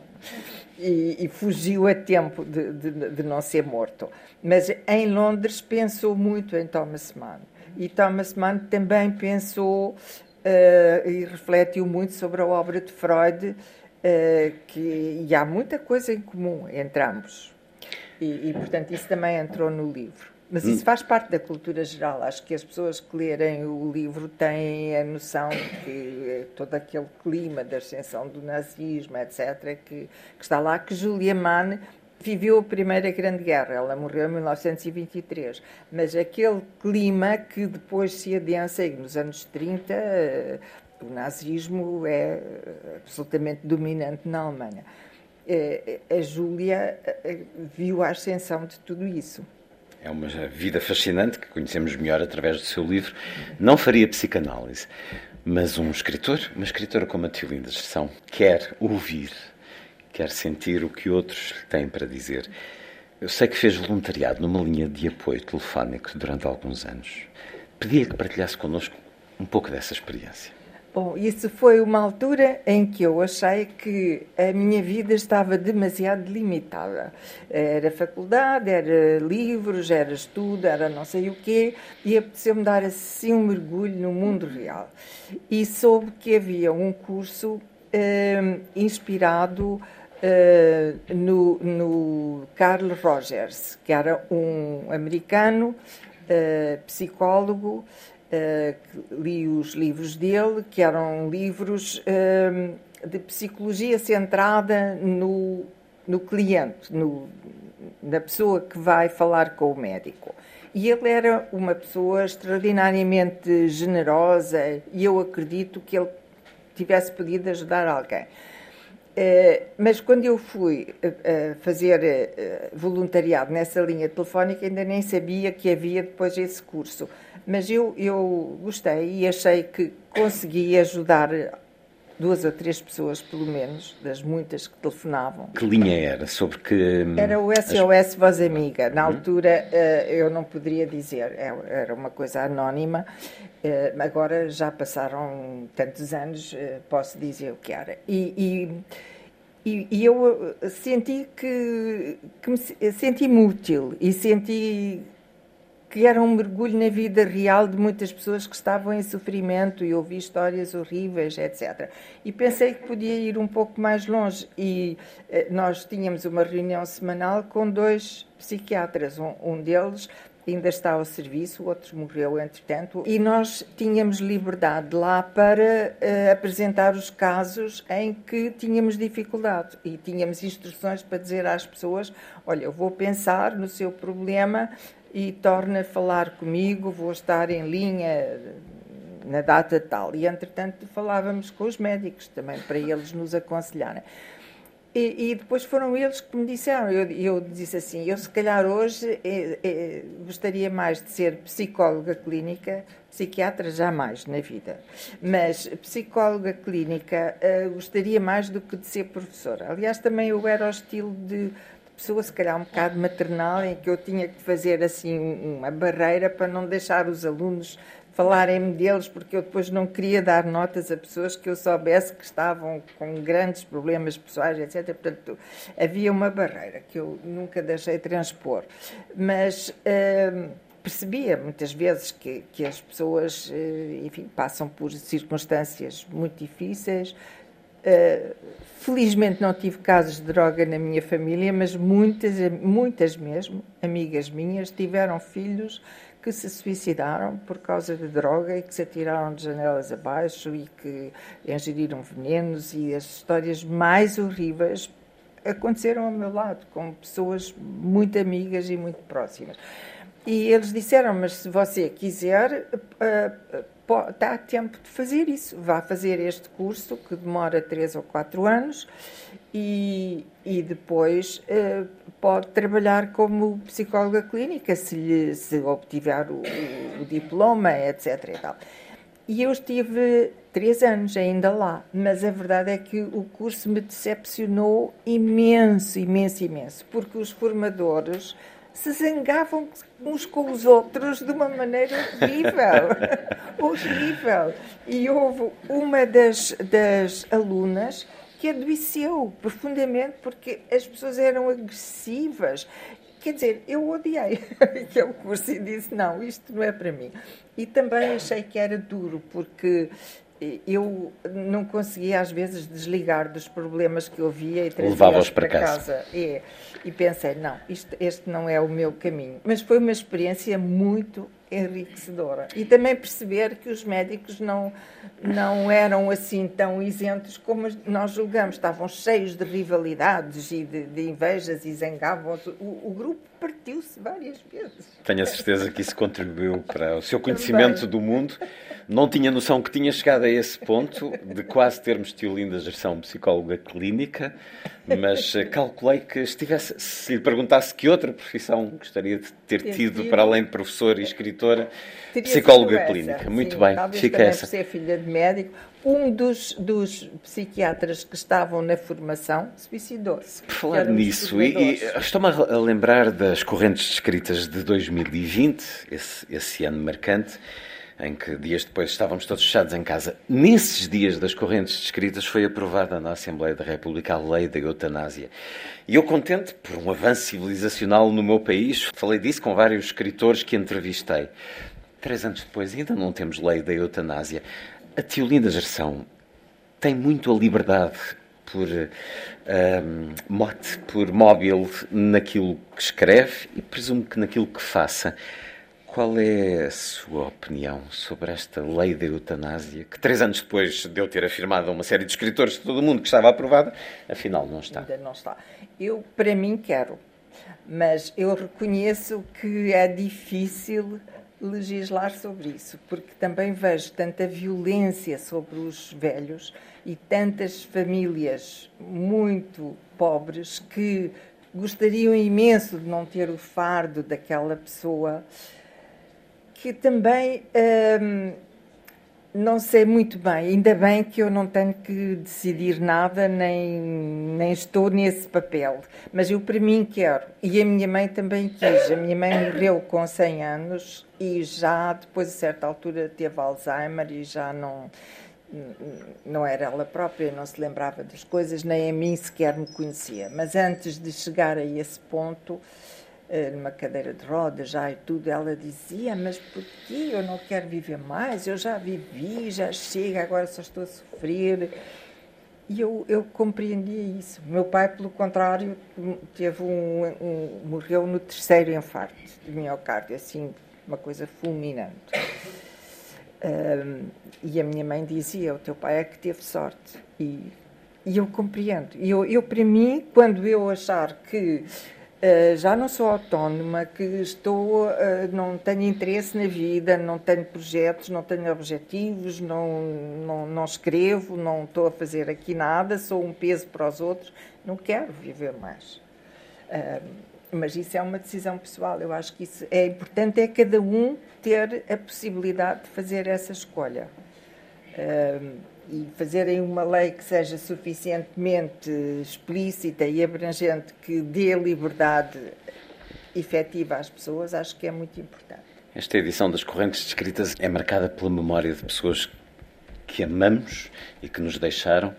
E, e fugiu a tempo de, de, de, não ser morto. Mas em Londres pensou muito em Thomas Mann. E Thomas Mann também pensou uh, e refletiu muito sobre a obra de Freud, uh, que, e há muita coisa em comum entre ambos. E, e, portanto, isso também entrou no livro. Mas isso hum. faz parte da cultura geral. Acho que as pessoas que lerem o livro têm a noção que todo aquele clima da ascensão do nazismo, etc., que, que está lá, que Julia Mann viveu a Primeira Grande Guerra, ela morreu em 1923, mas aquele clima que depois se adensa, e nos anos 30 eh, o nazismo é absolutamente dominante na Alemanha. Eh, a Júlia eh, viu a ascensão de tudo isso. É uma vida fascinante que conhecemos melhor através do seu livro. Não faria psicanálise, mas um escritor, uma escritora como a Tiolinda Gerção, quer ouvir, quer sentir o que outros têm para dizer. Eu sei que fez voluntariado numa linha de apoio telefónico durante alguns anos. Pedia que partilhasse connosco um pouco dessa experiência. Bom, isso foi uma altura em que eu achei que a minha vida estava demasiado limitada. Era faculdade, era livros, era estudo, era não sei o quê, e apeteceu-me dar assim um mergulho no mundo real. E soube que havia um curso eh, inspirado eh, no, no Carl Rogers, que era um americano eh, psicólogo Uh, li os livros dele, que eram livros uh, de psicologia centrada no, no cliente, no, na pessoa que vai falar com o médico. E ele era uma pessoa extraordinariamente generosa e eu acredito que ele tivesse podido ajudar alguém. Uh, mas quando eu fui fazer voluntariado nessa linha telefónica, ainda nem sabia que havia depois esse curso mas eu, eu gostei e achei que consegui ajudar duas ou três pessoas, pelo menos, das muitas que telefonavam. Que linha era? Sobre que. Hum, era o SOS Voz Amiga. Na uhum. altura eh, eu não poderia dizer, é, era uma coisa anónima. Eh, agora já passaram tantos anos, eh, posso dizer o que era. E, e, e eu senti que, que me senti-me útil e senti que era um mergulho na vida real de muitas pessoas que estavam em sofrimento e ouvi histórias horríveis, etc. E pensei que podia ir um pouco mais longe. E eh, nós tínhamos uma reunião semanal com dois psiquiatras. Um, um deles ainda está ao serviço, o outro morreu entretanto, e nós tínhamos liberdade lá para uh, apresentar os casos em que tínhamos dificuldade e tínhamos instruções para dizer às pessoas: olha, eu vou pensar no seu problema e torna a falar comigo, vou estar em linha na data tal. E, entretanto, falávamos com os médicos também, para eles nos aconselharem. E, e depois foram eles que me disseram, eu, eu disse assim, eu se calhar hoje eh, eh, gostaria mais de ser psicóloga clínica, psiquiatra jamais na vida, mas psicóloga clínica eh, gostaria mais do que de ser professora. Aliás, também eu era o estilo de pessoa, se calhar um bocado maternal, em que eu tinha que fazer assim uma barreira para não deixar os alunos falarem-me deles, porque eu depois não queria dar notas a pessoas que eu soubesse que estavam com grandes problemas pessoais, etc. Portanto, havia uma barreira que eu nunca deixei transpor. Mas. Uh, percebia muitas vezes que, que as pessoas, eh, enfim, passam por circunstâncias muito difíceis, Uh, felizmente não tive casos de droga na minha família, mas muitas, muitas mesmo, amigas minhas, tiveram filhos que se suicidaram por causa de droga e que se atiraram de janelas abaixo e que ingeriram venenos e as histórias mais horríveis aconteceram ao meu lado, com pessoas muito amigas e muito próximas. E eles disseram, mas se você quiser, uh, está a tempo de fazer isso. Vá fazer este curso que demora três ou quatro anos e, e depois uh, pode trabalhar como psicóloga clínica se, lhe, se obtiver o, o, diploma, etc. E, tal. e eu estive três anos ainda lá, mas a verdade é que o curso me decepcionou imenso, imenso, imenso, porque os formadores se zangavam uns com os outros de uma maneira horrível. [laughs] horrível. E houve uma das, das alunas que adoeceu profundamente porque as pessoas eram agressivas. Quer dizer, eu odiei [laughs] aquele curso e disse: não, isto não é para mim. E também achei que era duro, porque eu não conseguia às vezes desligar dos problemas que eu via e trazia-os para, para casa. casa. É. E pensei, não, isto, este não é o meu caminho. Mas foi uma experiência muito enriquecedora. E também perceber que os médicos não, não eram assim tão isentos como nós julgamos. Estavam cheios de rivalidades e de, de invejas e zangavam. O, o grupo partiu-se várias vezes. Tenho a certeza que isso contribuiu para o seu conhecimento do mundo. Não tinha noção que tinha chegado a esse ponto de quase termos Tiolinda Gerção psicóloga clínica, mas eh, calculei que estivesse, se lhe perguntasse que outra profissão gostaria de ter tido, para além de professor e escritora, psicóloga clínica. Muito Sim, bem, fica essa. Ser filha de médico, um dos, dos psiquiatras que estavam na formação suicidou-se. Por falar nisso, e, e estou-me a lembrar das correntes descritas de 2020, esse, esse ano marcante em que dias depois estávamos todos fechados em casa. Nesses dias das correntes descritas foi aprovada na Assembleia da República a lei da eutanásia. E eu contente por um avanço civilizacional no meu país, falei disso com vários escritores que entrevistei. Três anos depois ainda não temos lei da eutanásia. A Tiolinda Gerção tem muito a liberdade por um, mote, por móvel naquilo que escreve e presumo que naquilo que faça. Qual é a sua opinião sobre esta lei da eutanásia, que três anos depois de eu ter afirmado a uma série de escritores de todo o mundo que estava aprovada, afinal não está? Ainda não está. Eu, para mim, quero, mas eu reconheço que é difícil legislar sobre isso, porque também vejo tanta violência sobre os velhos e tantas famílias muito pobres que gostariam imenso de não ter o fardo daquela pessoa que também hum, não sei muito bem. Ainda bem que eu não tenho que decidir nada, nem, nem estou nesse papel. Mas eu, para mim, quero. E a minha mãe também quis. A minha mãe morreu com 100 anos e já, depois, a certa altura, teve Alzheimer e já não. Não era ela própria, não se lembrava das coisas, nem a mim sequer me conhecia. Mas antes de chegar a esse ponto, numa cadeira de rodas já e tudo, ela dizia, mas por que eu não quero viver mais? Eu já vivi, já chega, agora só estou a sofrer. E eu, eu compreendia isso. Meu pai, pelo contrário, teve um, um morreu no terceiro infarto de miocárdio, assim, uma coisa fulminante. Um, e a minha mãe dizia, o teu pai é que teve sorte. E, e eu compreendo. E eu, eu, para mim, quando eu achar que já não sou autónoma, que estou, uh, não tenho interesse na vida, não tenho projetos, não tenho objetivos, não, não, não escrevo, não estou a fazer aqui nada, sou um peso para os outros, não quero viver mais. Uh, mas isso é uma decisão pessoal. Eu acho que isso é importante é cada um ter a possibilidade de fazer essa escolha e fazerem uma lei que seja suficientemente explícita e abrangente que dê liberdade efetiva às pessoas, acho que é muito importante. Esta edição das Correntes Descritas é marcada pela memória de pessoas que amamos e que nos deixaram.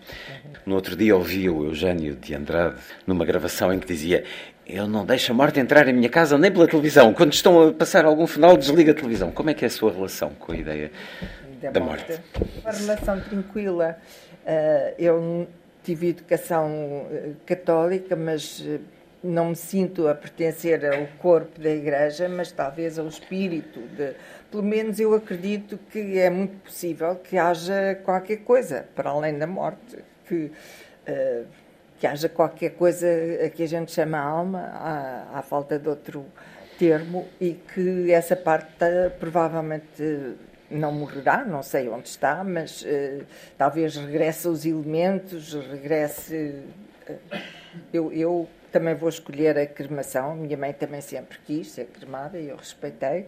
No outro dia ouvi o Eugênio de Andrade numa gravação em que dizia eu não deixo a morte entrar em minha casa nem pela televisão. Quando estão a passar algum final, desliga a televisão. Como é que é a sua relação com a ideia da, da morte. morte. Uma relação tranquila. Uh, eu tive educação eh, católica, mas eh, não me sinto a pertencer ao corpo da Igreja, mas talvez ao espírito. De, pelo menos eu acredito que é muito possível que haja qualquer coisa para além da morte, que, uh, que haja qualquer coisa que a gente chama alma, à, à falta de outro termo, e que essa parte provavelmente não morrerá, não sei onde está, mas uh, talvez regresse aos elementos, regresse. Uh, eu, eu, também vou escolher a cremação, minha mãe também sempre quis ser cremada e eu respeitei,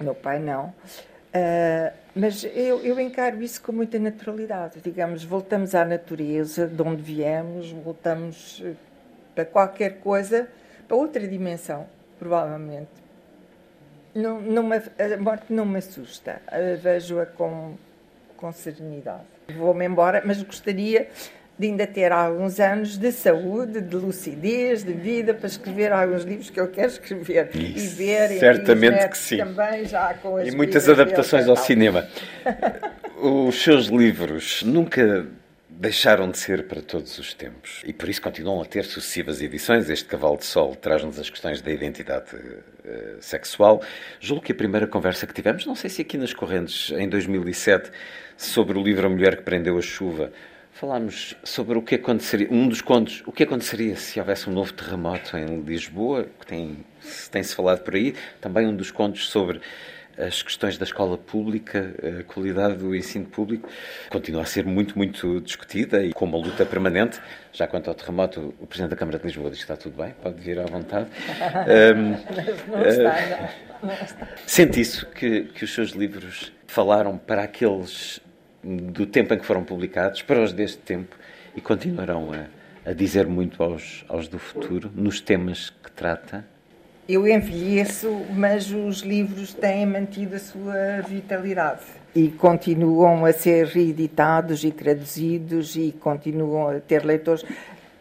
meu pai não. Uh, mas eu, eu encaro isso com muita naturalidade. Digamos, voltamos à natureza, de onde viemos, voltamos para qualquer coisa, para outra dimensão, provavelmente não, não me, a morte não me assusta, vejo-a com, com serenidade. Vou-me embora, mas gostaria de ainda ter alguns anos de saúde, de lucidez, de vida para escrever alguns livros que eu quero escrever Isso, e ver. certamente que sim. Também já com as E muitas adaptações e ao cinema. [laughs] Os seus livros nunca deixaram de ser para todos os tempos e por isso continuam a ter sucessivas edições. Este Cavalo de Sol traz-nos as questões da identidade eh, sexual. Julgo que a primeira conversa que tivemos, não sei se aqui nas Correntes, em 2007, sobre o livro A Mulher que Prendeu a Chuva, falámos sobre o que aconteceria, um dos contos, o que aconteceria se houvesse um novo terremoto em Lisboa, que tem, tem-se falado por aí. Também um dos contos sobre as questões da escola pública, a qualidade do ensino público, continua a ser muito, muito discutida e com uma luta permanente. Já quanto ao terremoto, o Presidente da Câmara de Lisboa diz que está tudo bem, pode vir à vontade. [laughs] Um, Não está, não. Não está. Sente isso, que, que os seus livros falaram para aqueles do tempo em que foram publicados, para os deste tempo, e continuarão a, a dizer muito aos, aos do futuro, nos temas que trata? Eu envelheço, mas os livros têm mantido a sua vitalidade e continuam a ser reeditados e traduzidos e continuam a ter leitores.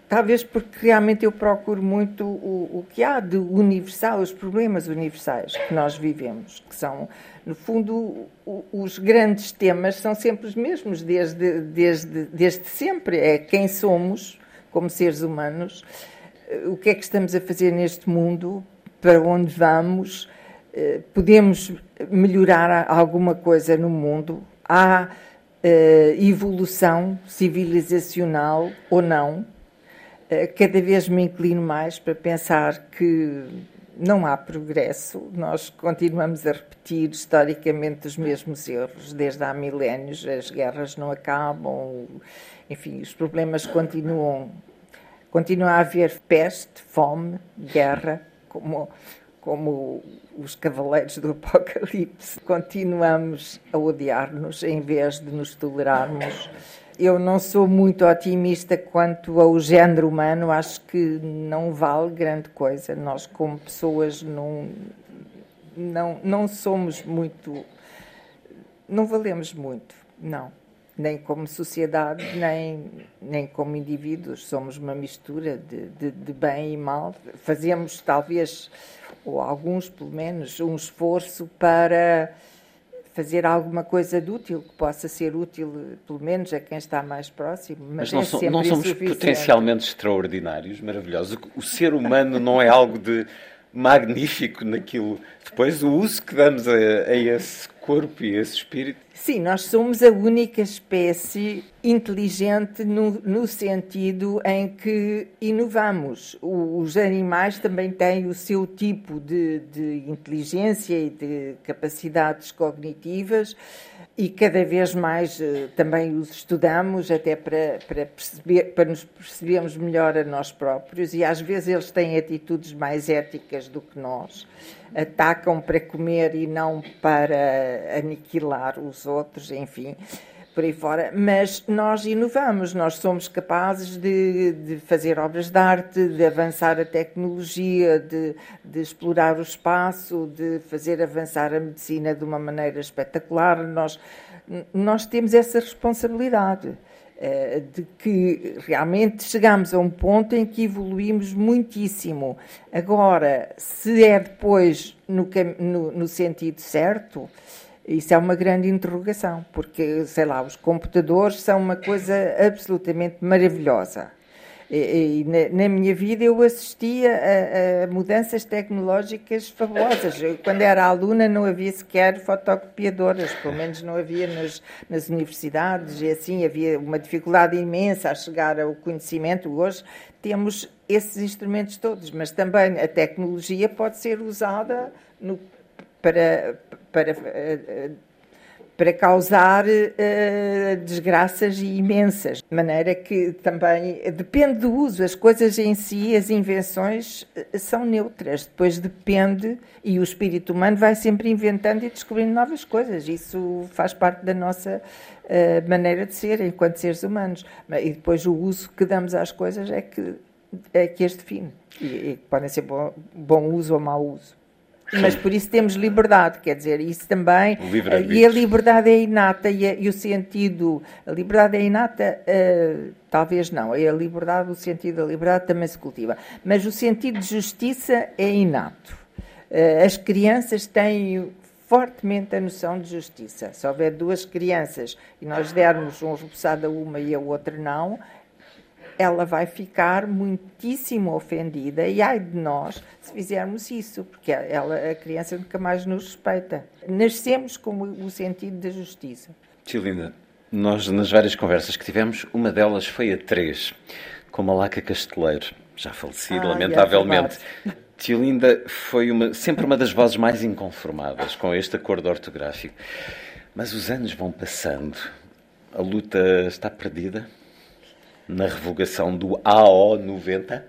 Talvez porque realmente eu procuro muito o, o que há de universal, os problemas universais que nós vivemos, que são, no fundo, o- os grandes temas são sempre os mesmos, desde, desde, desde sempre. É quem somos como seres humanos, eh, o que é que estamos a fazer neste mundo, para onde vamos, eh, podemos melhorar alguma coisa no mundo, há eh, evolução civilizacional ou não. Eh, Cada vez me inclino mais para pensar que não há progresso, nós continuamos a repetir historicamente os mesmos erros desde há milénios, as guerras não acabam, enfim, os problemas continuam. Continua a haver peste, fome, guerra, como, como os cavaleiros do Apocalipse. Continuamos a odiar-nos em vez de nos tolerarmos. Eu não sou muito otimista quanto ao género humano, acho que não vale grande coisa. Nós, como pessoas, não, não, não somos muito. Não valemos muito, não. Nem como sociedade, nem, nem como indivíduos. Somos uma mistura de, de, de bem e mal. Fazemos, talvez, ou alguns pelo menos, um esforço para fazer alguma coisa de útil, que possa ser útil, pelo menos, a quem está mais próximo. Mas, Mas não, é so- não somos potencialmente extraordinários, maravilhosos. O, o ser humano não é algo de magnífico naquilo. Depois, o uso que damos a, a esse corpo e a esse espírito. Sim, nós somos a única espécie inteligente no, no sentido em que inovamos. Os animais também têm o seu tipo de, de inteligência e de capacidades cognitivas e cada vez mais eh, também os estudamos até para, para, perceber, para nos percebermos melhor a nós próprios e às vezes eles têm atitudes mais éticas do que nós. Atacam para comer e não para aniquilar os outros, enfim, por aí fora. Mas nós inovamos, nós somos capazes de, de fazer obras de arte, de avançar a tecnologia, de, de explorar o espaço, de fazer avançar a medicina de uma maneira espetacular. Nós, nós temos essa responsabilidade eh, de que realmente chegamos a um ponto em que evoluímos muitíssimo. Agora, se é depois no, no, no sentido certo, isso é uma grande interrogação, porque, sei lá, os computadores são uma coisa absolutamente maravilhosa. E, e na, na minha vida eu assistia a, a mudanças tecnológicas fabulosas. Eu, quando era aluna não havia sequer fotocopiadoras, pelo menos não havia nas, nas universidades, e assim havia uma dificuldade imensa a chegar ao conhecimento. Hoje temos esses instrumentos todos, mas também a tecnologia pode ser usada no, para, para, eh, para causar eh, desgraças imensas. De maneira que também depende do uso. As coisas em si, as invenções, eh, são neutras. Depois depende, e o espírito humano vai sempre inventando e descobrindo novas coisas. Isso faz parte da nossa eh, maneira de ser enquanto seres humanos. E depois o uso que damos às coisas é que, é que as define. E, e podem ser bom, bom uso ou mau uso. Mas por isso temos liberdade, quer dizer, isso também. E a liberdade é inata e, a- e o sentido. A liberdade é inata, eh, talvez não. É a liberdade, o sentido da liberdade também se cultiva. Mas o sentido de justiça é inato. Eh, as crianças têm fortemente a noção de justiça. Se houver duas crianças e nós dermos um repousado a uma e a outra não, ela vai ficar muitíssimo ofendida e ai de nós se fizermos isso, porque ela, a criança nunca mais nos respeita. Nascemos com o sentido da justiça. Tio Linda, nós nas várias conversas que tivemos, uma delas foi a três, com Malaca Casteleiro, já falecido, Ah, é lamentavelmente. verdade. Tio Linda foi uma, sempre uma das vozes mais inconformadas com este acordo ortográfico. Mas os anos vão passando. A luta está perdida na revogação do AO 90.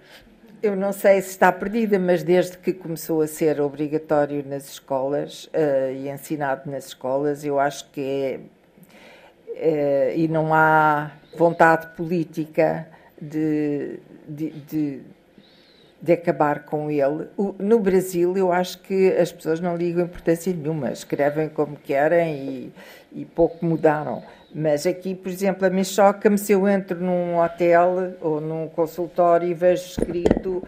Eu não sei se está perdida, mas desde que começou a ser obrigatório nas escolas eh, e ensinado nas escolas, eu acho que é. eh, e não há vontade política de, de, de, de acabar com ele. O- no Brasil, eu acho que as pessoas não ligam importância nenhuma, escrevem como querem e, e pouco mudaram. Mas aqui, por exemplo, a mim choca-me se eu entro num hotel ou num consultório e vejo escrito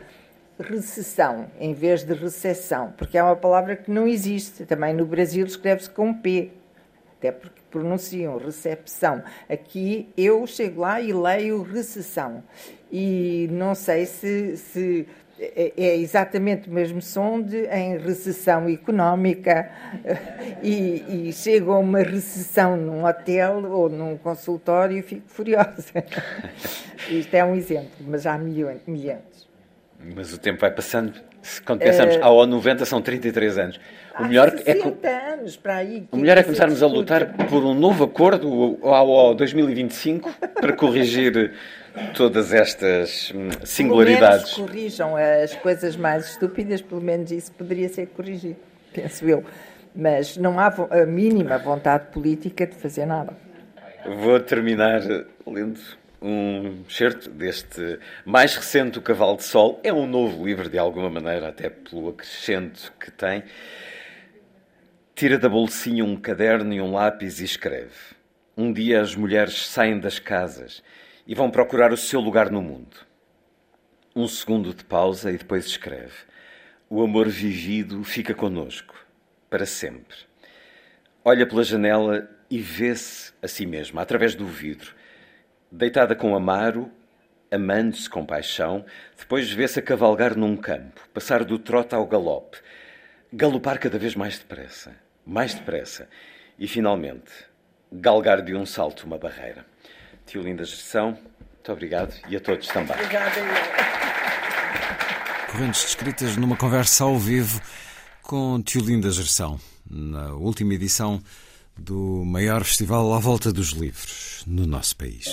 recessão em vez de recessão, porque é uma palavra que não existe. Também no Brasil escreve-se com P, até porque pronunciam recepção. Aqui eu chego lá e leio recessão. E não sei se, se é é exatamente o mesmo som de em recessão económica [laughs] e, e chego a uma recessão num hotel ou num consultório e fico furiosa. [laughs] Isto é um exemplo, mas há milhões, milhões. Mas o tempo vai passando. Quando pensamos, Eh, AO 90 são 33 anos. O melhor é, co- 60 anos para aí. o melhor é começarmos a lutar por um novo acordo, AO 2025, para corrigir todas estas hum, singularidades. Pelo menos corrijam as coisas mais estúpidas, pelo menos isso poderia ser corrigido, penso eu. Mas não há a mínima vontade política de fazer nada. Vou terminar lendo um excerto deste mais recente O Cavalo de Sol. É um novo livro, de alguma maneira, até pelo acrescento que tem. Tira da bolsinha um caderno e um lápis e escreve. Um dia as mulheres saem das casas e vão procurar o seu lugar no mundo. Um segundo de pausa e depois escreve. O amor vivido fica conosco, para sempre. Olha pela janela e vê-se a si mesma, através do vidro, deitada com Amaro, amando-se com paixão, depois vê-se a cavalgar num campo, passar do trote ao galope, galopar cada vez mais depressa, mais depressa, e finalmente galgar de um salto uma barreira. Tio Linda Gestão, muito obrigado e a todos também. Correntes descritas numa conversa ao vivo com Tiolinda Gerção, na última edição do maior festival à volta dos livros no nosso país.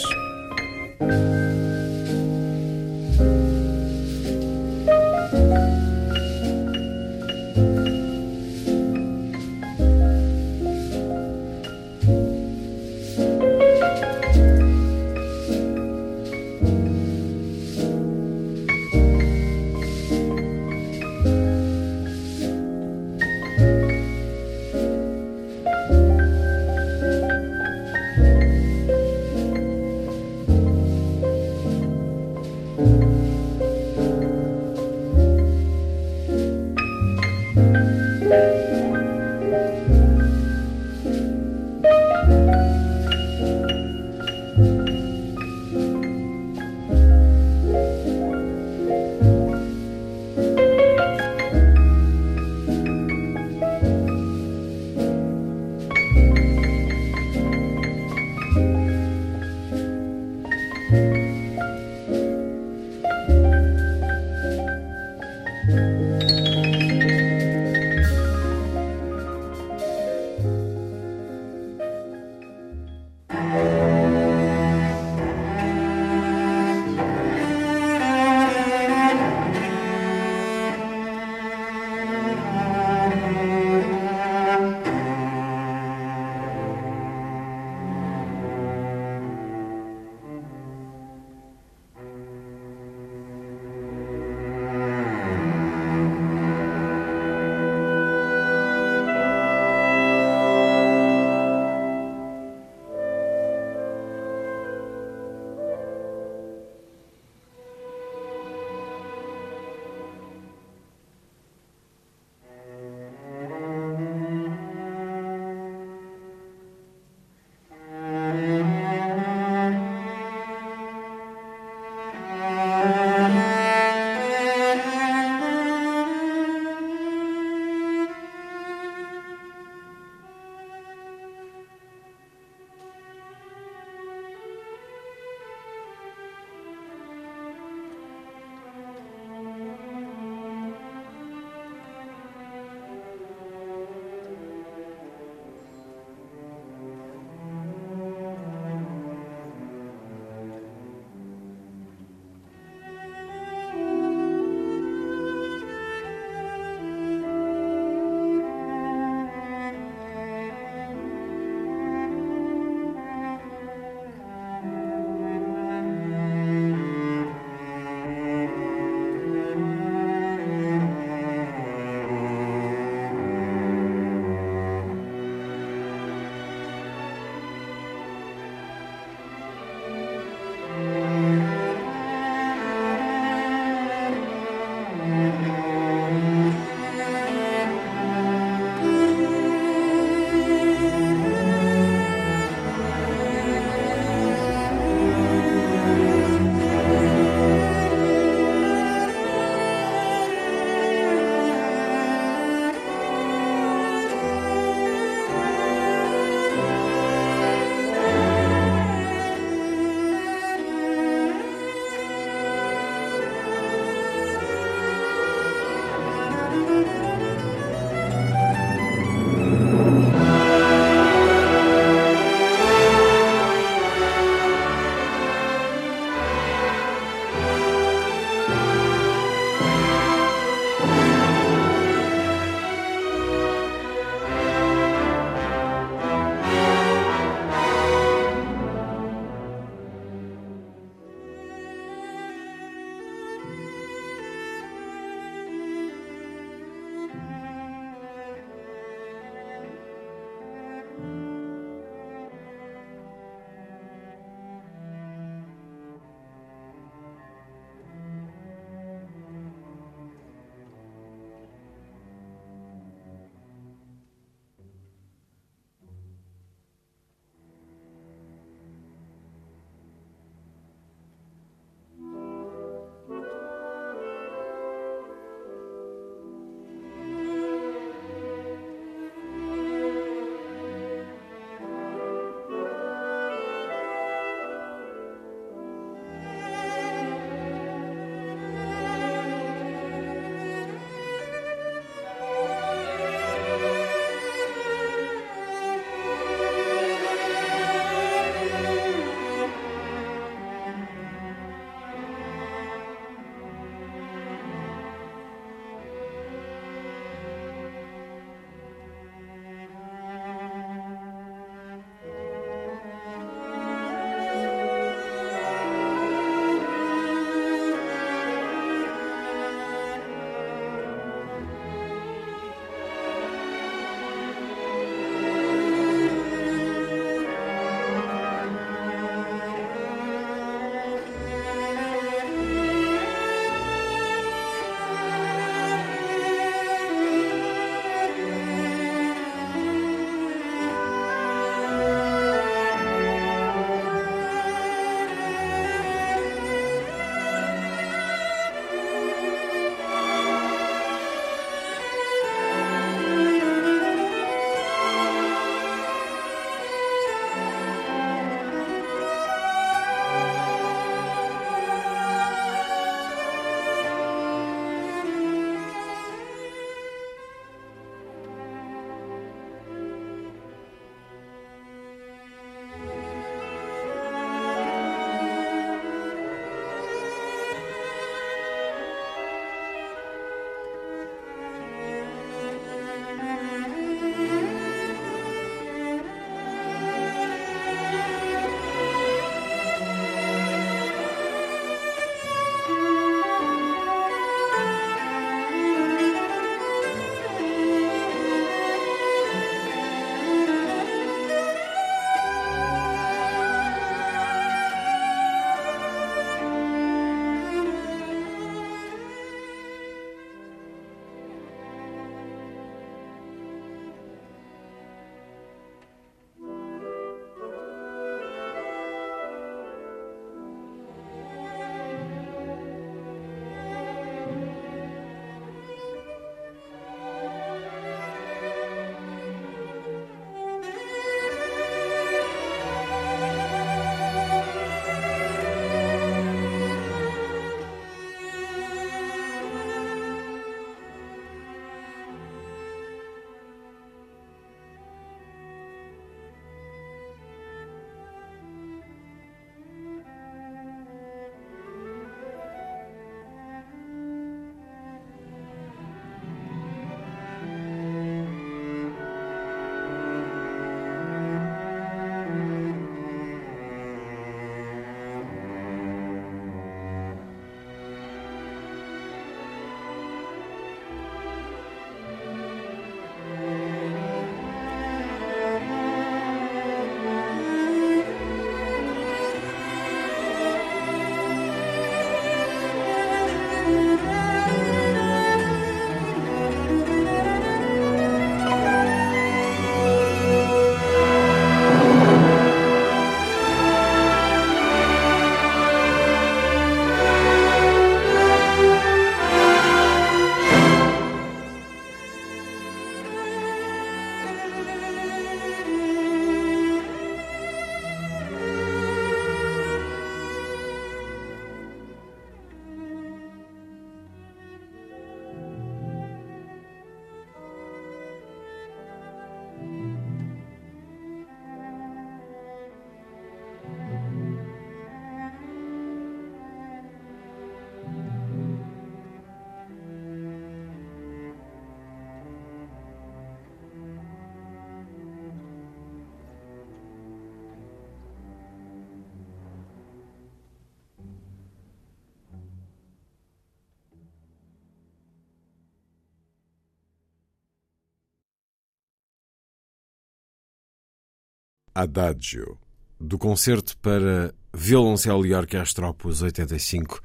Adagio, do concerto para violoncelo e orquestra Opus 85,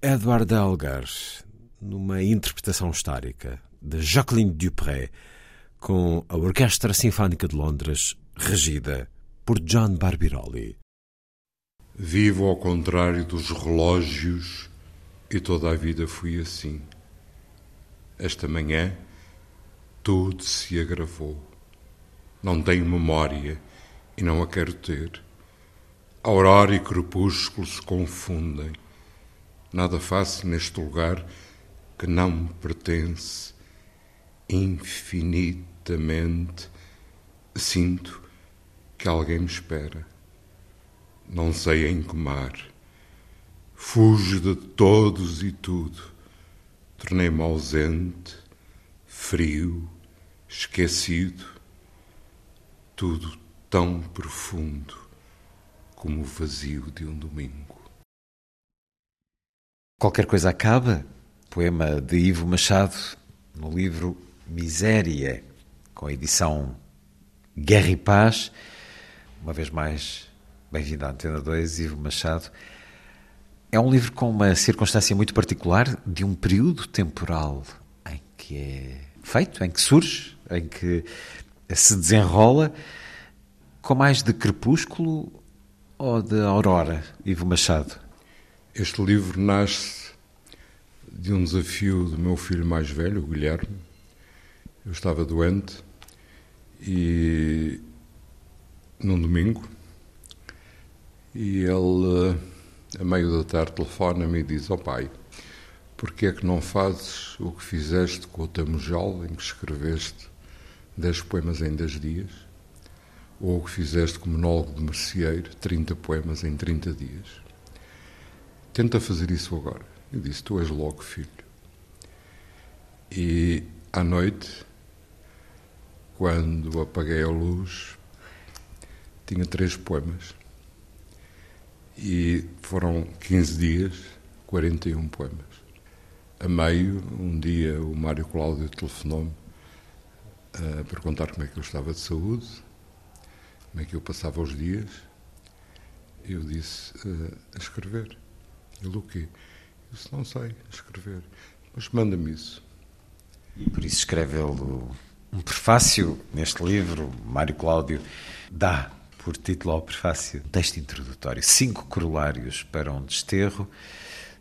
Edward Elgar, numa interpretação histórica de Jacqueline Dupré, com a Orquestra Sinfónica de Londres, regida por John Barbirolli. Vivo ao contrário dos relógios e toda a vida fui assim. Esta manhã, tudo se agravou. Não tenho memória e não a quero ter. Aurora e crepúsculo se confundem. Nada faço neste lugar que não me pertence. Infinitamente sinto que alguém me espera. Não sei em que mar. Fujo de todos e tudo. Tornei-me ausente, frio, esquecido. Tudo tão profundo como o vazio de um domingo. Qualquer coisa acaba, poema de Ivo Machado, no livro Miséria, com a edição Guerra e Paz. Uma vez mais, bem-vindo à Antena 2, Ivo Machado. É um livro com uma circunstância muito particular, de um período temporal em que é feito, em que surge, em que se desenrola, com mais de crepúsculo ou de aurora, Ivo Machado? Este livro nasce de um desafio do meu filho mais velho, o Guilherme. Eu estava doente e num domingo e ele a meio da tarde telefona-me e diz: Ó oh, pai, porquê é que não fazes o que fizeste com o Tamujal, em que escreveste dez poemas em dez dias? Ou o que fizeste com o monólogo de Mercieiro, 30 poemas em 30 dias? Tenta fazer isso agora. Eu disse: Tu és logo filho. E à noite, quando apaguei a luz, tinha três poemas. E foram 15 dias, 41 poemas. A meio, um dia, o Mário Cláudio telefonou-me a perguntar como é que eu estava de saúde, como é que eu passava os dias. Eu disse: a escrever. Ele o quê? Eu disse, não sei escrever, mas manda-me isso. E por isso escreve ele um prefácio neste livro, Mário Cláudio dá por título ao prefácio texto introdutório, cinco corolários para um desterro.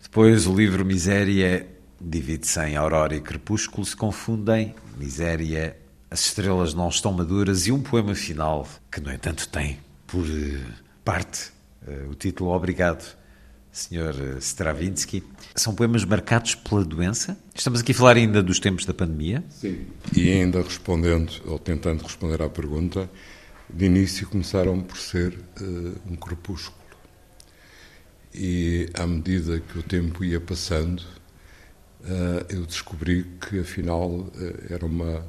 Depois o livro Miséria divide-se em Aurora e Crepúsculo, se confundem, Miséria, as estrelas não estão maduras e um poema final que, no entanto, tem por eh, parte eh, o título Obrigado Sr. Stravinsky. São poemas marcados pela doença? Estamos aqui a falar ainda dos tempos da pandemia? Sim. E ainda respondendo, ou tentando responder à pergunta, de início começaram por ser uh, um crepúsculo. E à medida que o tempo ia passando, uh, eu descobri que afinal uh, era uma.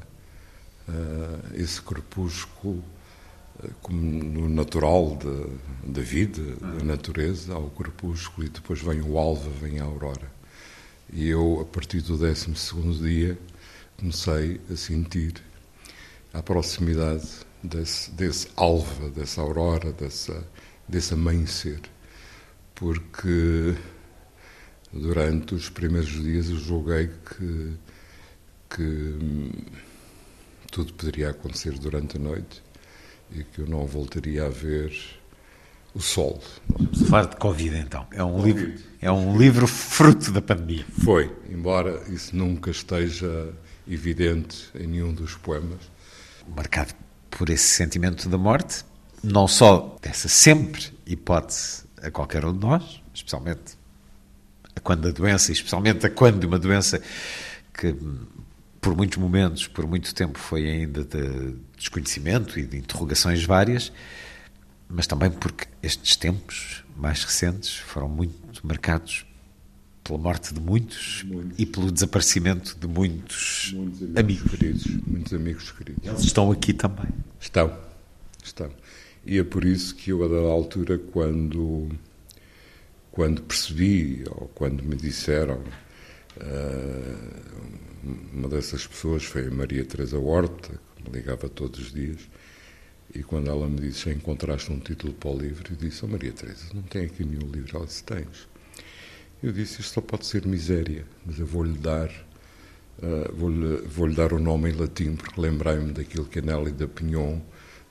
Esse crepúsculo como no natural da vida, da natureza, ao crepúsculo, e depois vem o alva, vem a aurora. E eu, a partir do 12 dia, comecei a sentir a proximidade desse, desse alva, dessa aurora, dessa, desse amanhecer. Porque durante os primeiros dias eu julguei que, que tudo poderia acontecer durante a noite e que eu não voltaria a ver o sol. Falar de Covid então. É um, COVID. livro, é um livro fruto da pandemia. Foi, embora isso nunca esteja evidente em nenhum dos poemas. Marcado por esse sentimento da morte, não só dessa sempre hipótese a qualquer um de nós, especialmente a quando a doença, especialmente a quando uma doença que por muitos momentos, por muito tempo, foi ainda de desconhecimento e de interrogações várias, mas também porque estes tempos mais recentes foram muito marcados pela morte de muitos, muitos. e pelo desaparecimento de muitos, muitos amigos, amigos, queridos. Muitos amigos queridos. Eles estão aqui também. Estão, estão. E é por isso que eu, a dada altura, quando, quando percebi, ou quando me disseram, uh, uma dessas pessoas foi a Maria Teresa Horta, que me ligava todos os dias, E quando ela me disse, já encontraste um título para o livro, eu disse, oh Maria Teresa, não tem aqui nenhum livro. Ela disse, tens. Eu disse, isto só pode ser miséria, mas eu vou-lhe dar, uh, vou-lhe vou dar o nome em latim, porque lembrei-me daquilo que a Nelly da Pinhon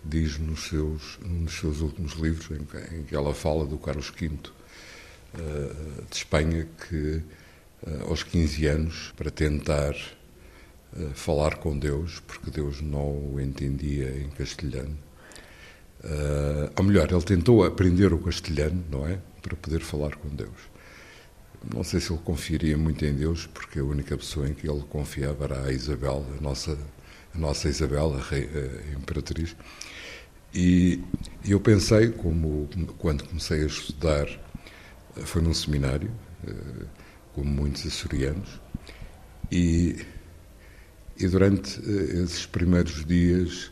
diz nos seus, nos seus últimos livros, em que, em que ela fala do Carlos V uh, de Espanha, que aos 15 anos, para tentar falar com Deus, porque Deus não o entendia em castelhano, Uh, ou melhor, ele tentou aprender o castelhano, não é? Para poder falar com Deus. Não sei se ele confiaria muito em Deus, porque a única pessoa em que ele confiava era a Isabel, a nossa, a nossa Isabel, a, rei, a imperatriz. E, eu pensei, como quando comecei a estudar, foi num seminário, como muitos açorianos, e, e durante uh, esses primeiros dias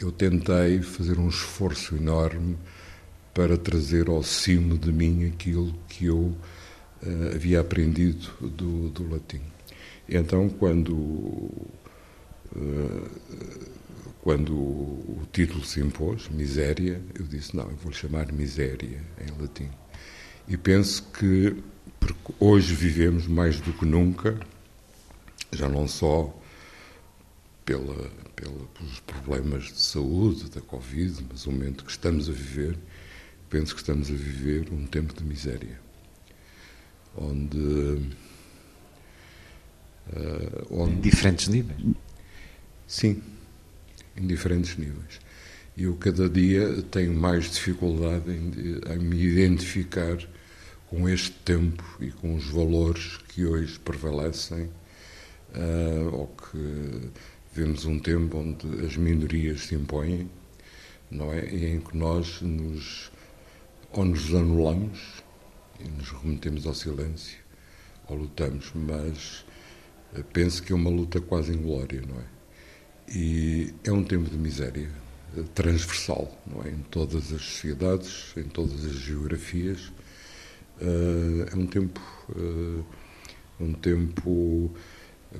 eu tentei fazer um esforço enorme para trazer ao cimo de mim aquilo que eu uh, havia aprendido do, do latim. Então, quando, uh, quando o título se impôs, Miséria, eu disse: não, eu vou chamar Miséria em latim. E penso que, porque hoje vivemos mais do que nunca, já não só pela, pela, pelos problemas de saúde, da Covid, mas o momento que estamos a viver, penso que estamos a viver um tempo de miséria, onde. Uh, onde em diferentes níveis? Sim, em diferentes níveis. E eu cada dia tenho mais dificuldade em, em me identificar com este tempo e com os valores que hoje prevalecem, uh, ou que Vivemos um tempo onde as minorias se impõem, não é? E em que nós nos, ou nos anulamos e nos remetemos ao silêncio, ou lutamos, mas eh, penso que é uma luta quase inglória, não é? E é um tempo de miséria eh, transversal, não é? Em todas as sociedades, em todas as geografias. Eh, é um tempo, um tempo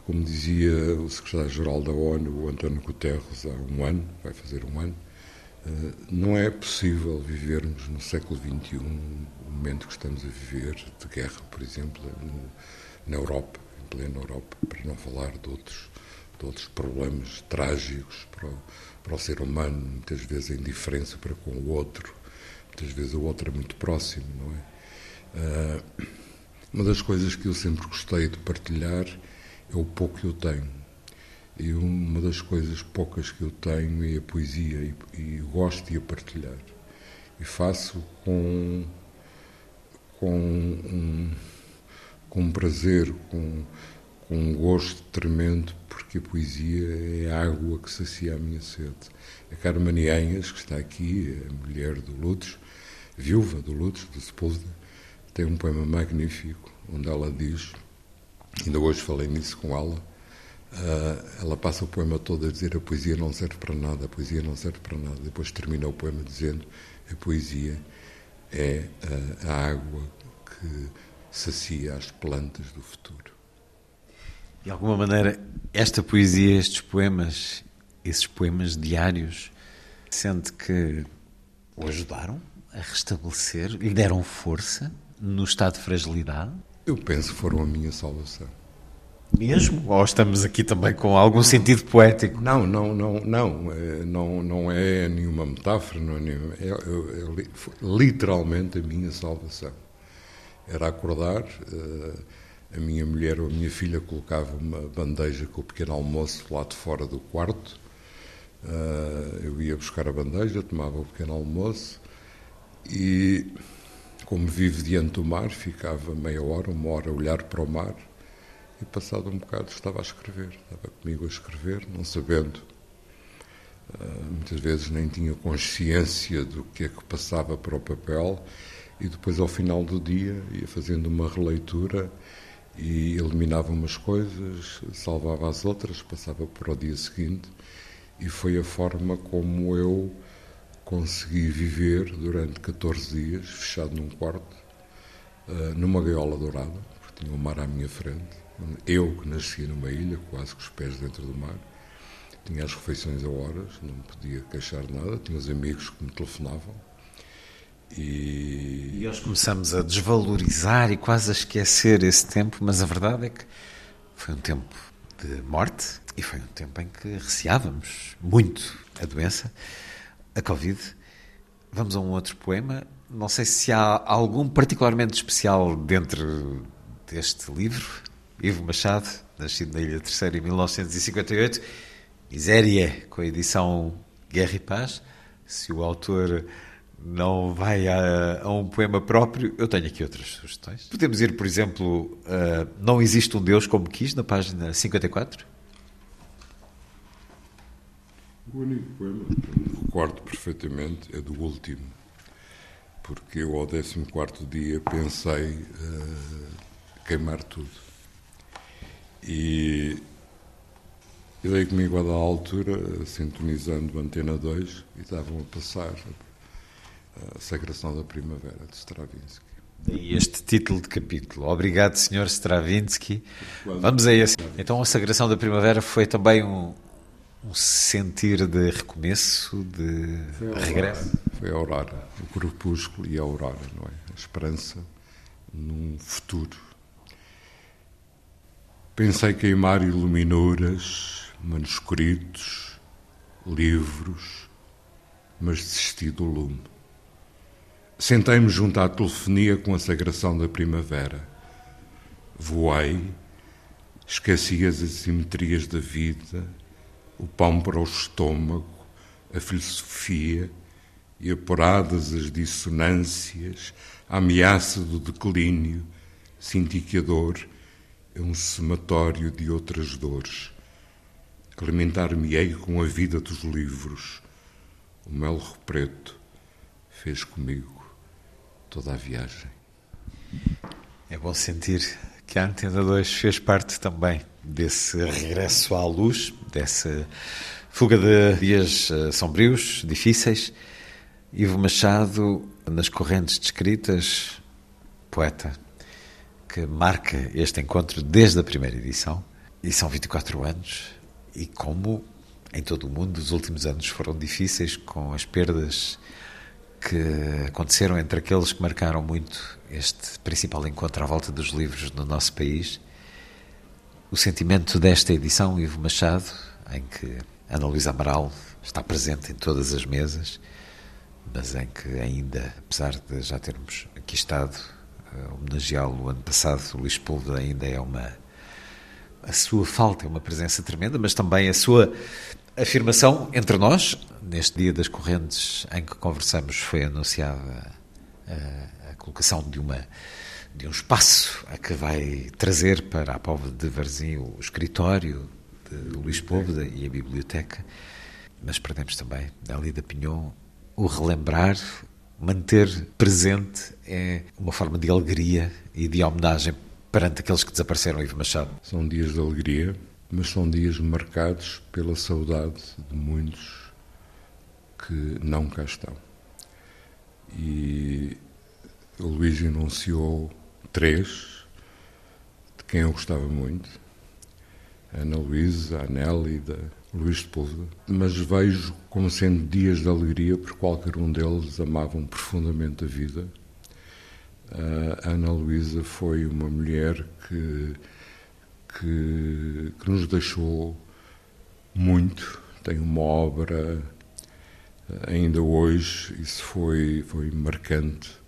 como dizia o secretário-geral da ONU, António Guterres, há um ano, vai fazer um ano, eh, não é possível vivermos no século XXI, o momento que estamos a viver, de guerra, por exemplo, na Europa, em plena Europa, para não falar de outros, de outros problemas trágicos para o, para o ser humano, muitas vezes a indiferença para com o outro, muitas vezes o outro é muito próximo, não é? Eh, uma das coisas que eu sempre gostei de partilhar é o pouco que eu tenho. E uma das coisas poucas que eu tenho é a poesia e, e gosto de a partilhar. E faço com, com, um, com prazer, com, com um gosto tremendo, porque a poesia é a água que sacia a minha sede. A Carmen Anhas, que está aqui, a mulher do Lutz, viúva do Lutz, do Sepúlveda, tem um poema magnífico, onde ela diz Ainda hoje falei nisso com ela. Uh, ela passa o poema todo a dizer a poesia não serve para nada, a poesia não serve para nada. Depois termina o poema dizendo a poesia é uh, a água que sacia as plantas do futuro. De alguma maneira, esta poesia, estes poemas, esses poemas diários, sente que o ajudaram a restabelecer, lhe deram força no estado de fragilidade? Eu penso que foram a minha salvação. Mesmo? Ou estamos aqui também com algum sentido poético? Não, não, não, não, é, não, não é nenhuma metáfora, não é, nenhuma, é, é, é literalmente a minha salvação. Era acordar, eh, a minha mulher ou a minha filha colocava uma bandeja com o pequeno almoço lá de fora do quarto, eh, eu ia buscar a bandeja, tomava o pequeno almoço e como vive diante do mar, ficava meia hora, uma hora a olhar para o mar e, passado um bocado, estava a escrever. Estava comigo a escrever, não sabendo. Uh, muitas vezes nem tinha consciência do que é que passava para o papel e depois, ao final do dia, ia fazendo uma releitura e eliminava umas coisas, salvava as outras, passava para o dia seguinte e foi a forma como eu consegui viver durante 14 dias, fechado num quarto, uh, numa gaiola dourada, porque tinha o mar à minha frente. Eu que nasci numa ilha, quase com os pés dentro do mar, tinha as refeições a horas, não podia queixar nada, tinha os amigos que me telefonavam. E... e nós começamos a desvalorizar e quase a esquecer esse tempo, mas a verdade é que foi um tempo de morte e foi um tempo em que receávamos muito a doença, a Covid. Vamos a um outro poema. Não sei se há algum particularmente especial dentro deste livro. Ivo Machado, nascido na Ilha Terceira em 1958. Miséria, com a edição Guerra e Paz. Se o autor não vai a, a, um poema próprio, eu tenho aqui outras sugestões. Podemos ir, por exemplo, a Não Existe um Deus como Quis, na página 54. O único poema que me recordo perfeitamente é do último, porque eu, ao 14 dia, pensei uh, queimar tudo. E eu dei comigo a da altura, sintonizando a Antena 2, e estavam a passar a Sagração da Primavera, de Stravinsky. E este título de capítulo, Obrigado, Sr. Stravinsky. Vamos a esse. Então, a Sagração da Primavera foi também um, um sentir de recomeço, de foi regresso? Foi a aurora, o crepúsculo e a aurora, não é? A esperança num futuro. Pensei queimar iluminuras, manuscritos, livros, mas desisti do lume. Sentei-me junto à telefonia com a sagração da primavera. Voei, esqueci as assimetrias da vida, o pão para o estômago, a filosofia e apuradas as dissonâncias, a ameaça do declínio, senti que a dor é um somatório de outras dores. Alimentar-me-ei com a vida dos livros. O melro preto fez comigo toda a viagem. É bom sentir que a Antena 2 fez parte também desse regresso à luz, dessa fuga de dias eh, sombrios, difíceis. Ivo Machado, nas correntes descritas, poeta que marca este encontro desde a primeira edição, e são 24 anos, e como em todo o mundo os últimos anos foram difíceis com as perdas que aconteceram entre aqueles que marcaram muito este principal encontro à volta dos livros no nosso país. O sentimento desta edição, Ivo Machado, em que Ana Luísa Amaral está presente em todas as mesas, mas em que ainda, apesar de já termos aqui estado a homenageá-lo o ano passado, o Luís Púlveda ainda é uma... A sua falta é uma presença tremenda, mas também a sua afirmação entre nós, neste dia das correntes em que conversamos, foi anunciada a, a colocação de uma de um espaço a que vai trazer para a Póvoa de Varzim o escritório de Luís Póvoda e a biblioteca, mas perdemos também, da Pinhon, o relembrar, manter presente é uma forma de alegria e de homenagem perante aqueles que desapareceram, Ivo Machado. São dias de alegria, mas são dias marcados pela saudade de muitos que não cá estão. E o Luís enunciou três, de quem eu gostava muito, Ana Luísa, a Anélida, Luís de Púlveda, mas vejo como sendo dias de alegria porque qualquer um deles amavam profundamente a vida. A Ana Luísa foi uma mulher que que, que nos deixou muito. Tem uma obra, eh, ainda hoje, isso foi, foi marcante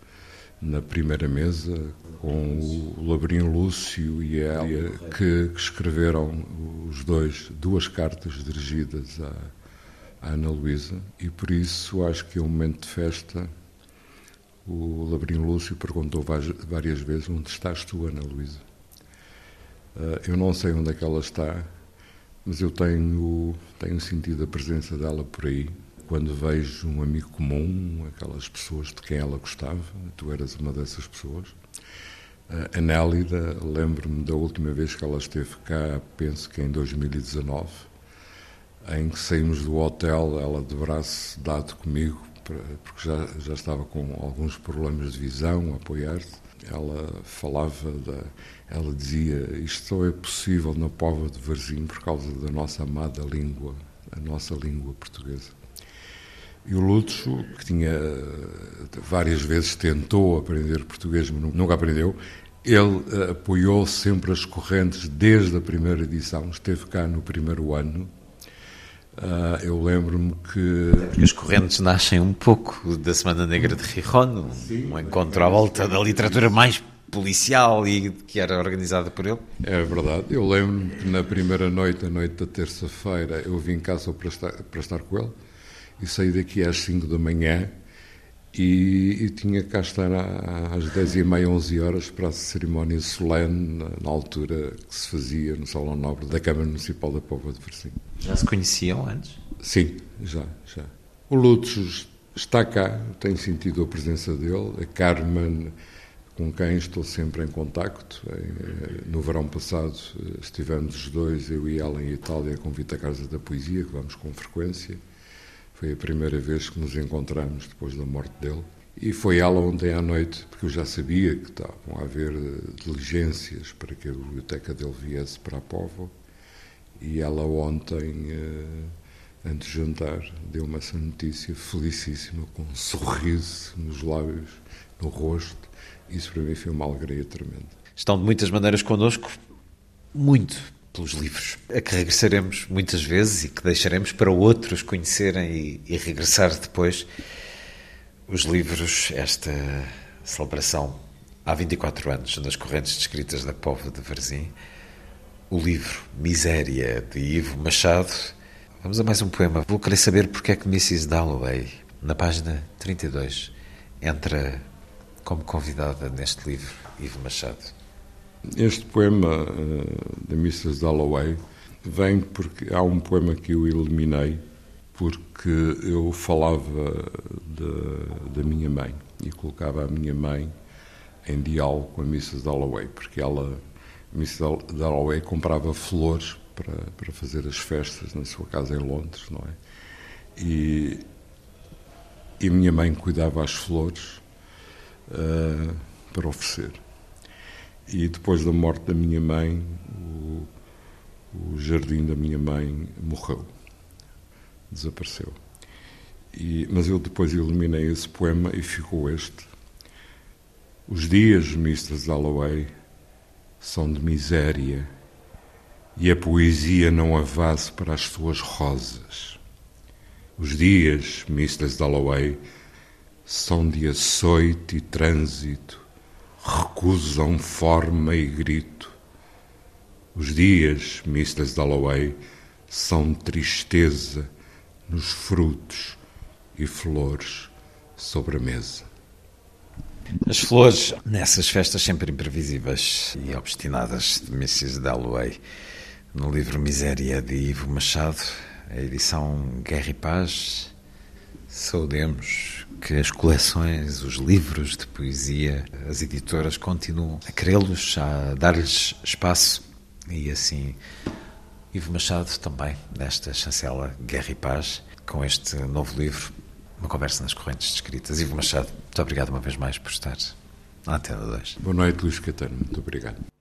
na primeira mesa, com o Labrinho Lúcio e a Elia, que, que escreveram os dois, duas cartas dirigidas à, à Ana Luísa, e por isso acho que é um momento de festa. O Labrinho Lúcio perguntou várias vezes: Onde estás tu, Ana Luísa? Eh, eu não sei onde é que ela está, mas eu tenho, tenho sentido a presença dela por aí. Quando vejo um amigo comum, aquelas pessoas de quem ela gostava, tu eras uma dessas pessoas. A Nélida, lembro-me da última vez que ela esteve cá, penso que em 2019, em que saímos do hotel, ela de braço dado comigo, porque já, já estava com alguns problemas de visão, a apoiar-se. Ela falava da ela dizia: Isto só é possível na Pova de Varzim por causa da nossa amada língua a nossa língua portuguesa. E o Lúcio, que tinha várias vezes tentou aprender português, mas nunca aprendeu, ele uh, apoiou sempre as correntes desde a primeira edição, esteve cá no primeiro ano. Uh, eu lembro-me que. Porque as correntes nascem um pouco da Semana Negra de Rijon, um encontro à volta da literatura mais policial e que era organizada por ele. É verdade. Eu lembro-me que na primeira noite, a noite da terça-feira, eu vim cá só para estar, para estar com ele e saí daqui às 5 da manhã e, e, tinha cá estar às 10 e meia, 11 horas para a cerimónia solene, na altura que se fazia no Salão Nobre da Câmara Municipal da Póvoa de Varzim. Já se conheciam antes? Sim, já, já. O Lutz está cá, tenho sentido a presença dele. A Carmen, com quem estou sempre em contacto. No verão passado estivemos os dois, eu e ela, em Itália, com Vita Casa da Poesia, que vamos com frequência. Foi a primeira vez que nos encontramos depois da morte dele. E foi ela ontem à noite, porque eu já sabia que estavam a haver diligências para que a biblioteca dele viesse para a Povo. E ela ontem, antes de jantar, deu-me essa notícia felicíssima, com um sorriso nos lábios, no rosto. Isso para mim foi uma alegria tremenda. Estão de muitas maneiras connosco, muito pelos livros, a que regressaremos muitas vezes e que deixaremos para outros conhecerem e, e regressar depois. Os livros, esta celebração há 24 anos nas correntes descritas da Povo de Varzim, o livro Miséria de Ivo Machado. Vamos a mais um poema. Vou querer saber porque é que Mrs. Dalloway, na página 32, entra como convidada neste livro, Ivo Machado. Este poema uh, da Mrs. Dalloway vem porque há um poema que eu eliminei porque eu falava da minha mãe e colocava a minha mãe em diálogo com a Mrs. Dalloway, porque ela, Mrs. Dalloway, comprava flores para, para fazer as festas na sua casa em Londres, não é? E, e minha mãe cuidava as flores uh, para oferecer. E depois da morte da minha mãe, o, o jardim da minha mãe morreu, desapareceu. E, mas eu depois eliminei esse poema e ficou este. Os dias, Mr. Dalloway, são de miséria e a poesia não avase para as suas rosas. Os dias, Mr. Dalloway, são de açoite e trânsito recusam forma e grito. Os dias, Mrs. Dalloway, são tristeza nos frutos e flores sobre a mesa. As flores nessas festas sempre imprevisíveis e obstinadas de Mrs. Dalloway, no livro Miséria de Ivo Machado, a edição Guerra e Paz, saudemos que as coleções, os livros de poesia, as editoras continuam a querê-los, a dar-lhes espaço e assim Ivo Machado também, nesta chancela Guerra e Paz, com este novo livro, uma conversa nas correntes descritas. Ivo Machado, muito obrigado uma vez mais por estar na Antena 2. Boa noite, Luís Catano. Muito obrigado.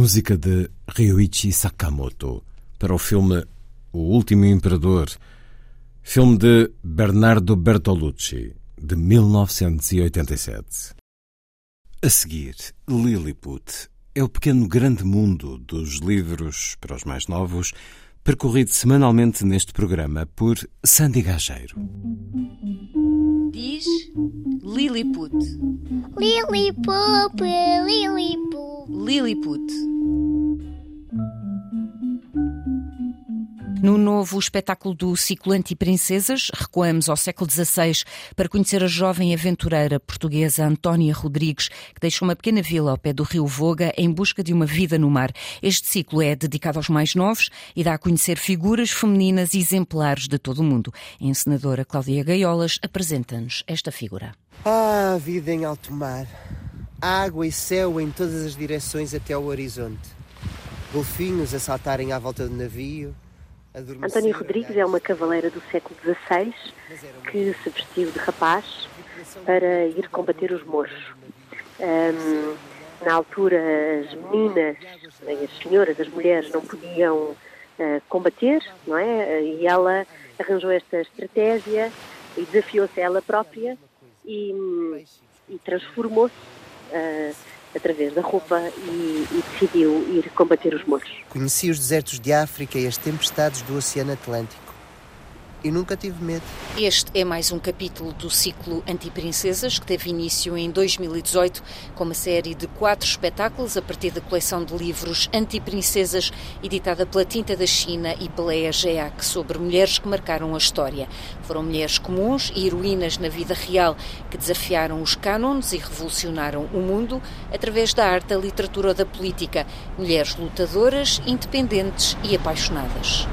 Música de Ryuichi Sakamoto, para o filme O Último Imperador, filme de Bernardo Bertolucci, de 1987. A seguir, Lilliput é o pequeno grande mundo dos livros para os mais novos, percorrido semanalmente neste programa por Sandy Gageiro. Diz Lilliput. Lilliput, Lilliput. Lilliput. No novo espetáculo do ciclo Antiprincesas, recuamos ao século XVI para conhecer a jovem aventureira portuguesa Antónia Rodrigues, que deixou uma pequena vila ao pé do rio Voga em busca de uma vida no mar. Este ciclo é dedicado aos mais novos e dá a conhecer figuras femininas exemplares de todo o mundo. A encenadora Cláudia Gaiolas apresenta-nos esta figura. Ah, vida em alto mar. Água e céu em todas as direções até ao horizonte. Golfinhos a saltarem à volta do navio Antónia Rodrigues é uma cavaleira do século XVI que se vestiu de rapaz para ir combater os moros. Um, na altura, as meninas, as senhoras, as mulheres não podiam uh, combater, não é? E ela arranjou esta estratégia e desafiou-se ela própria e, e transformou-se uh, através da roupa e, e, decidiu ir combater os moros. Conheci os desertos de África e as tempestades do Oceano Atlântico. E nunca tive medo. Este é mais um capítulo do ciclo Antiprincesas, que teve início em 2018 com uma série de quatro espetáculos a partir da coleção de livros Antiprincesas, editada pela Tinta da China e pela EGEAC, sobre mulheres que marcaram a história. Foram mulheres comuns e heroínas na vida real que desafiaram os cânones e revolucionaram o mundo através da arte, da literatura ou da política. Mulheres lutadoras, independentes e apaixonadas.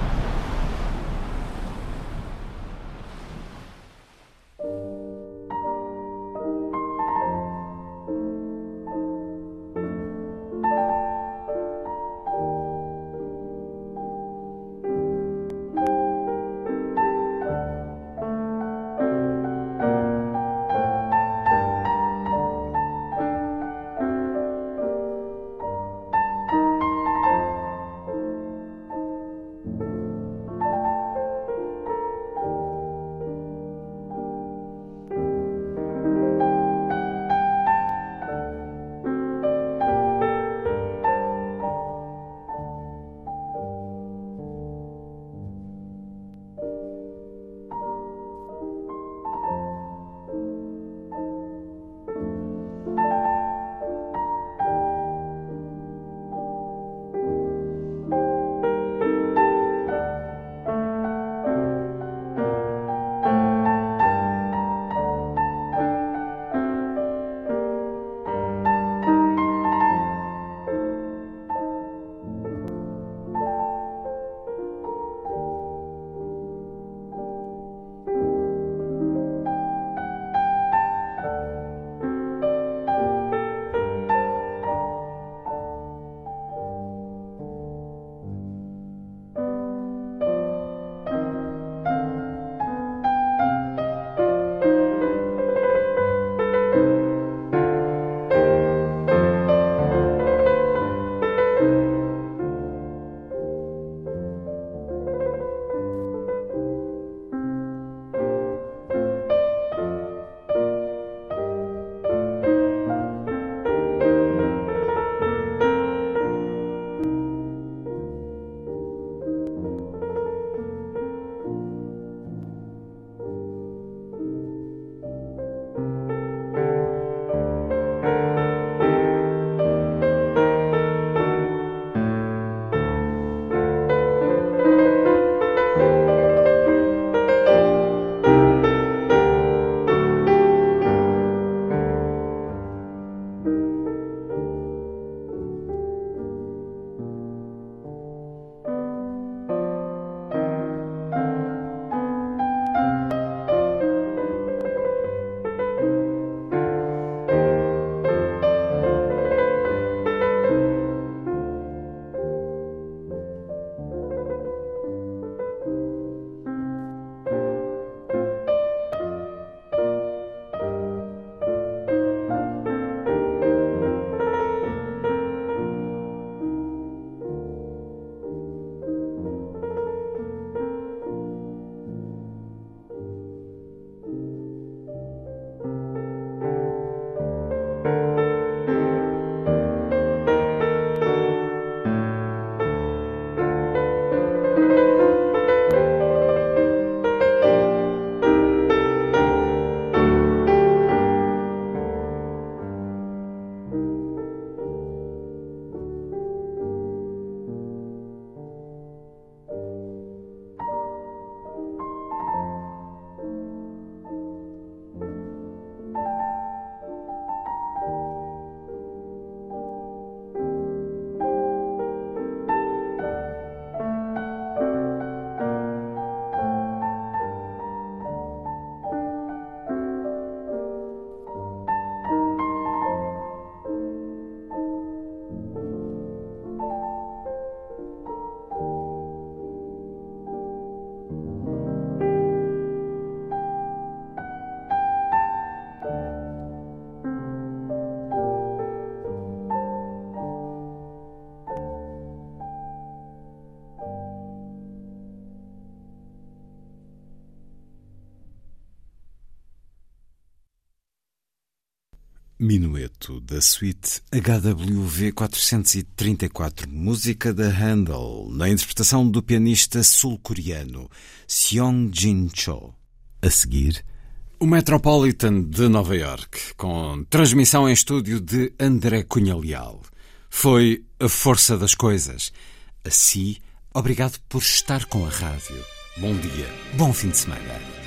Minueto, da suite HWV 434, música da Handel, na interpretação do pianista sul-coreano Seong Jin Cho. A seguir, o Metropolitan de Nova York, com transmissão em estúdio de André Cunha Leal. Foi a força das coisas. Assim, obrigado por estar com a rádio. Bom dia, bom fim de semana.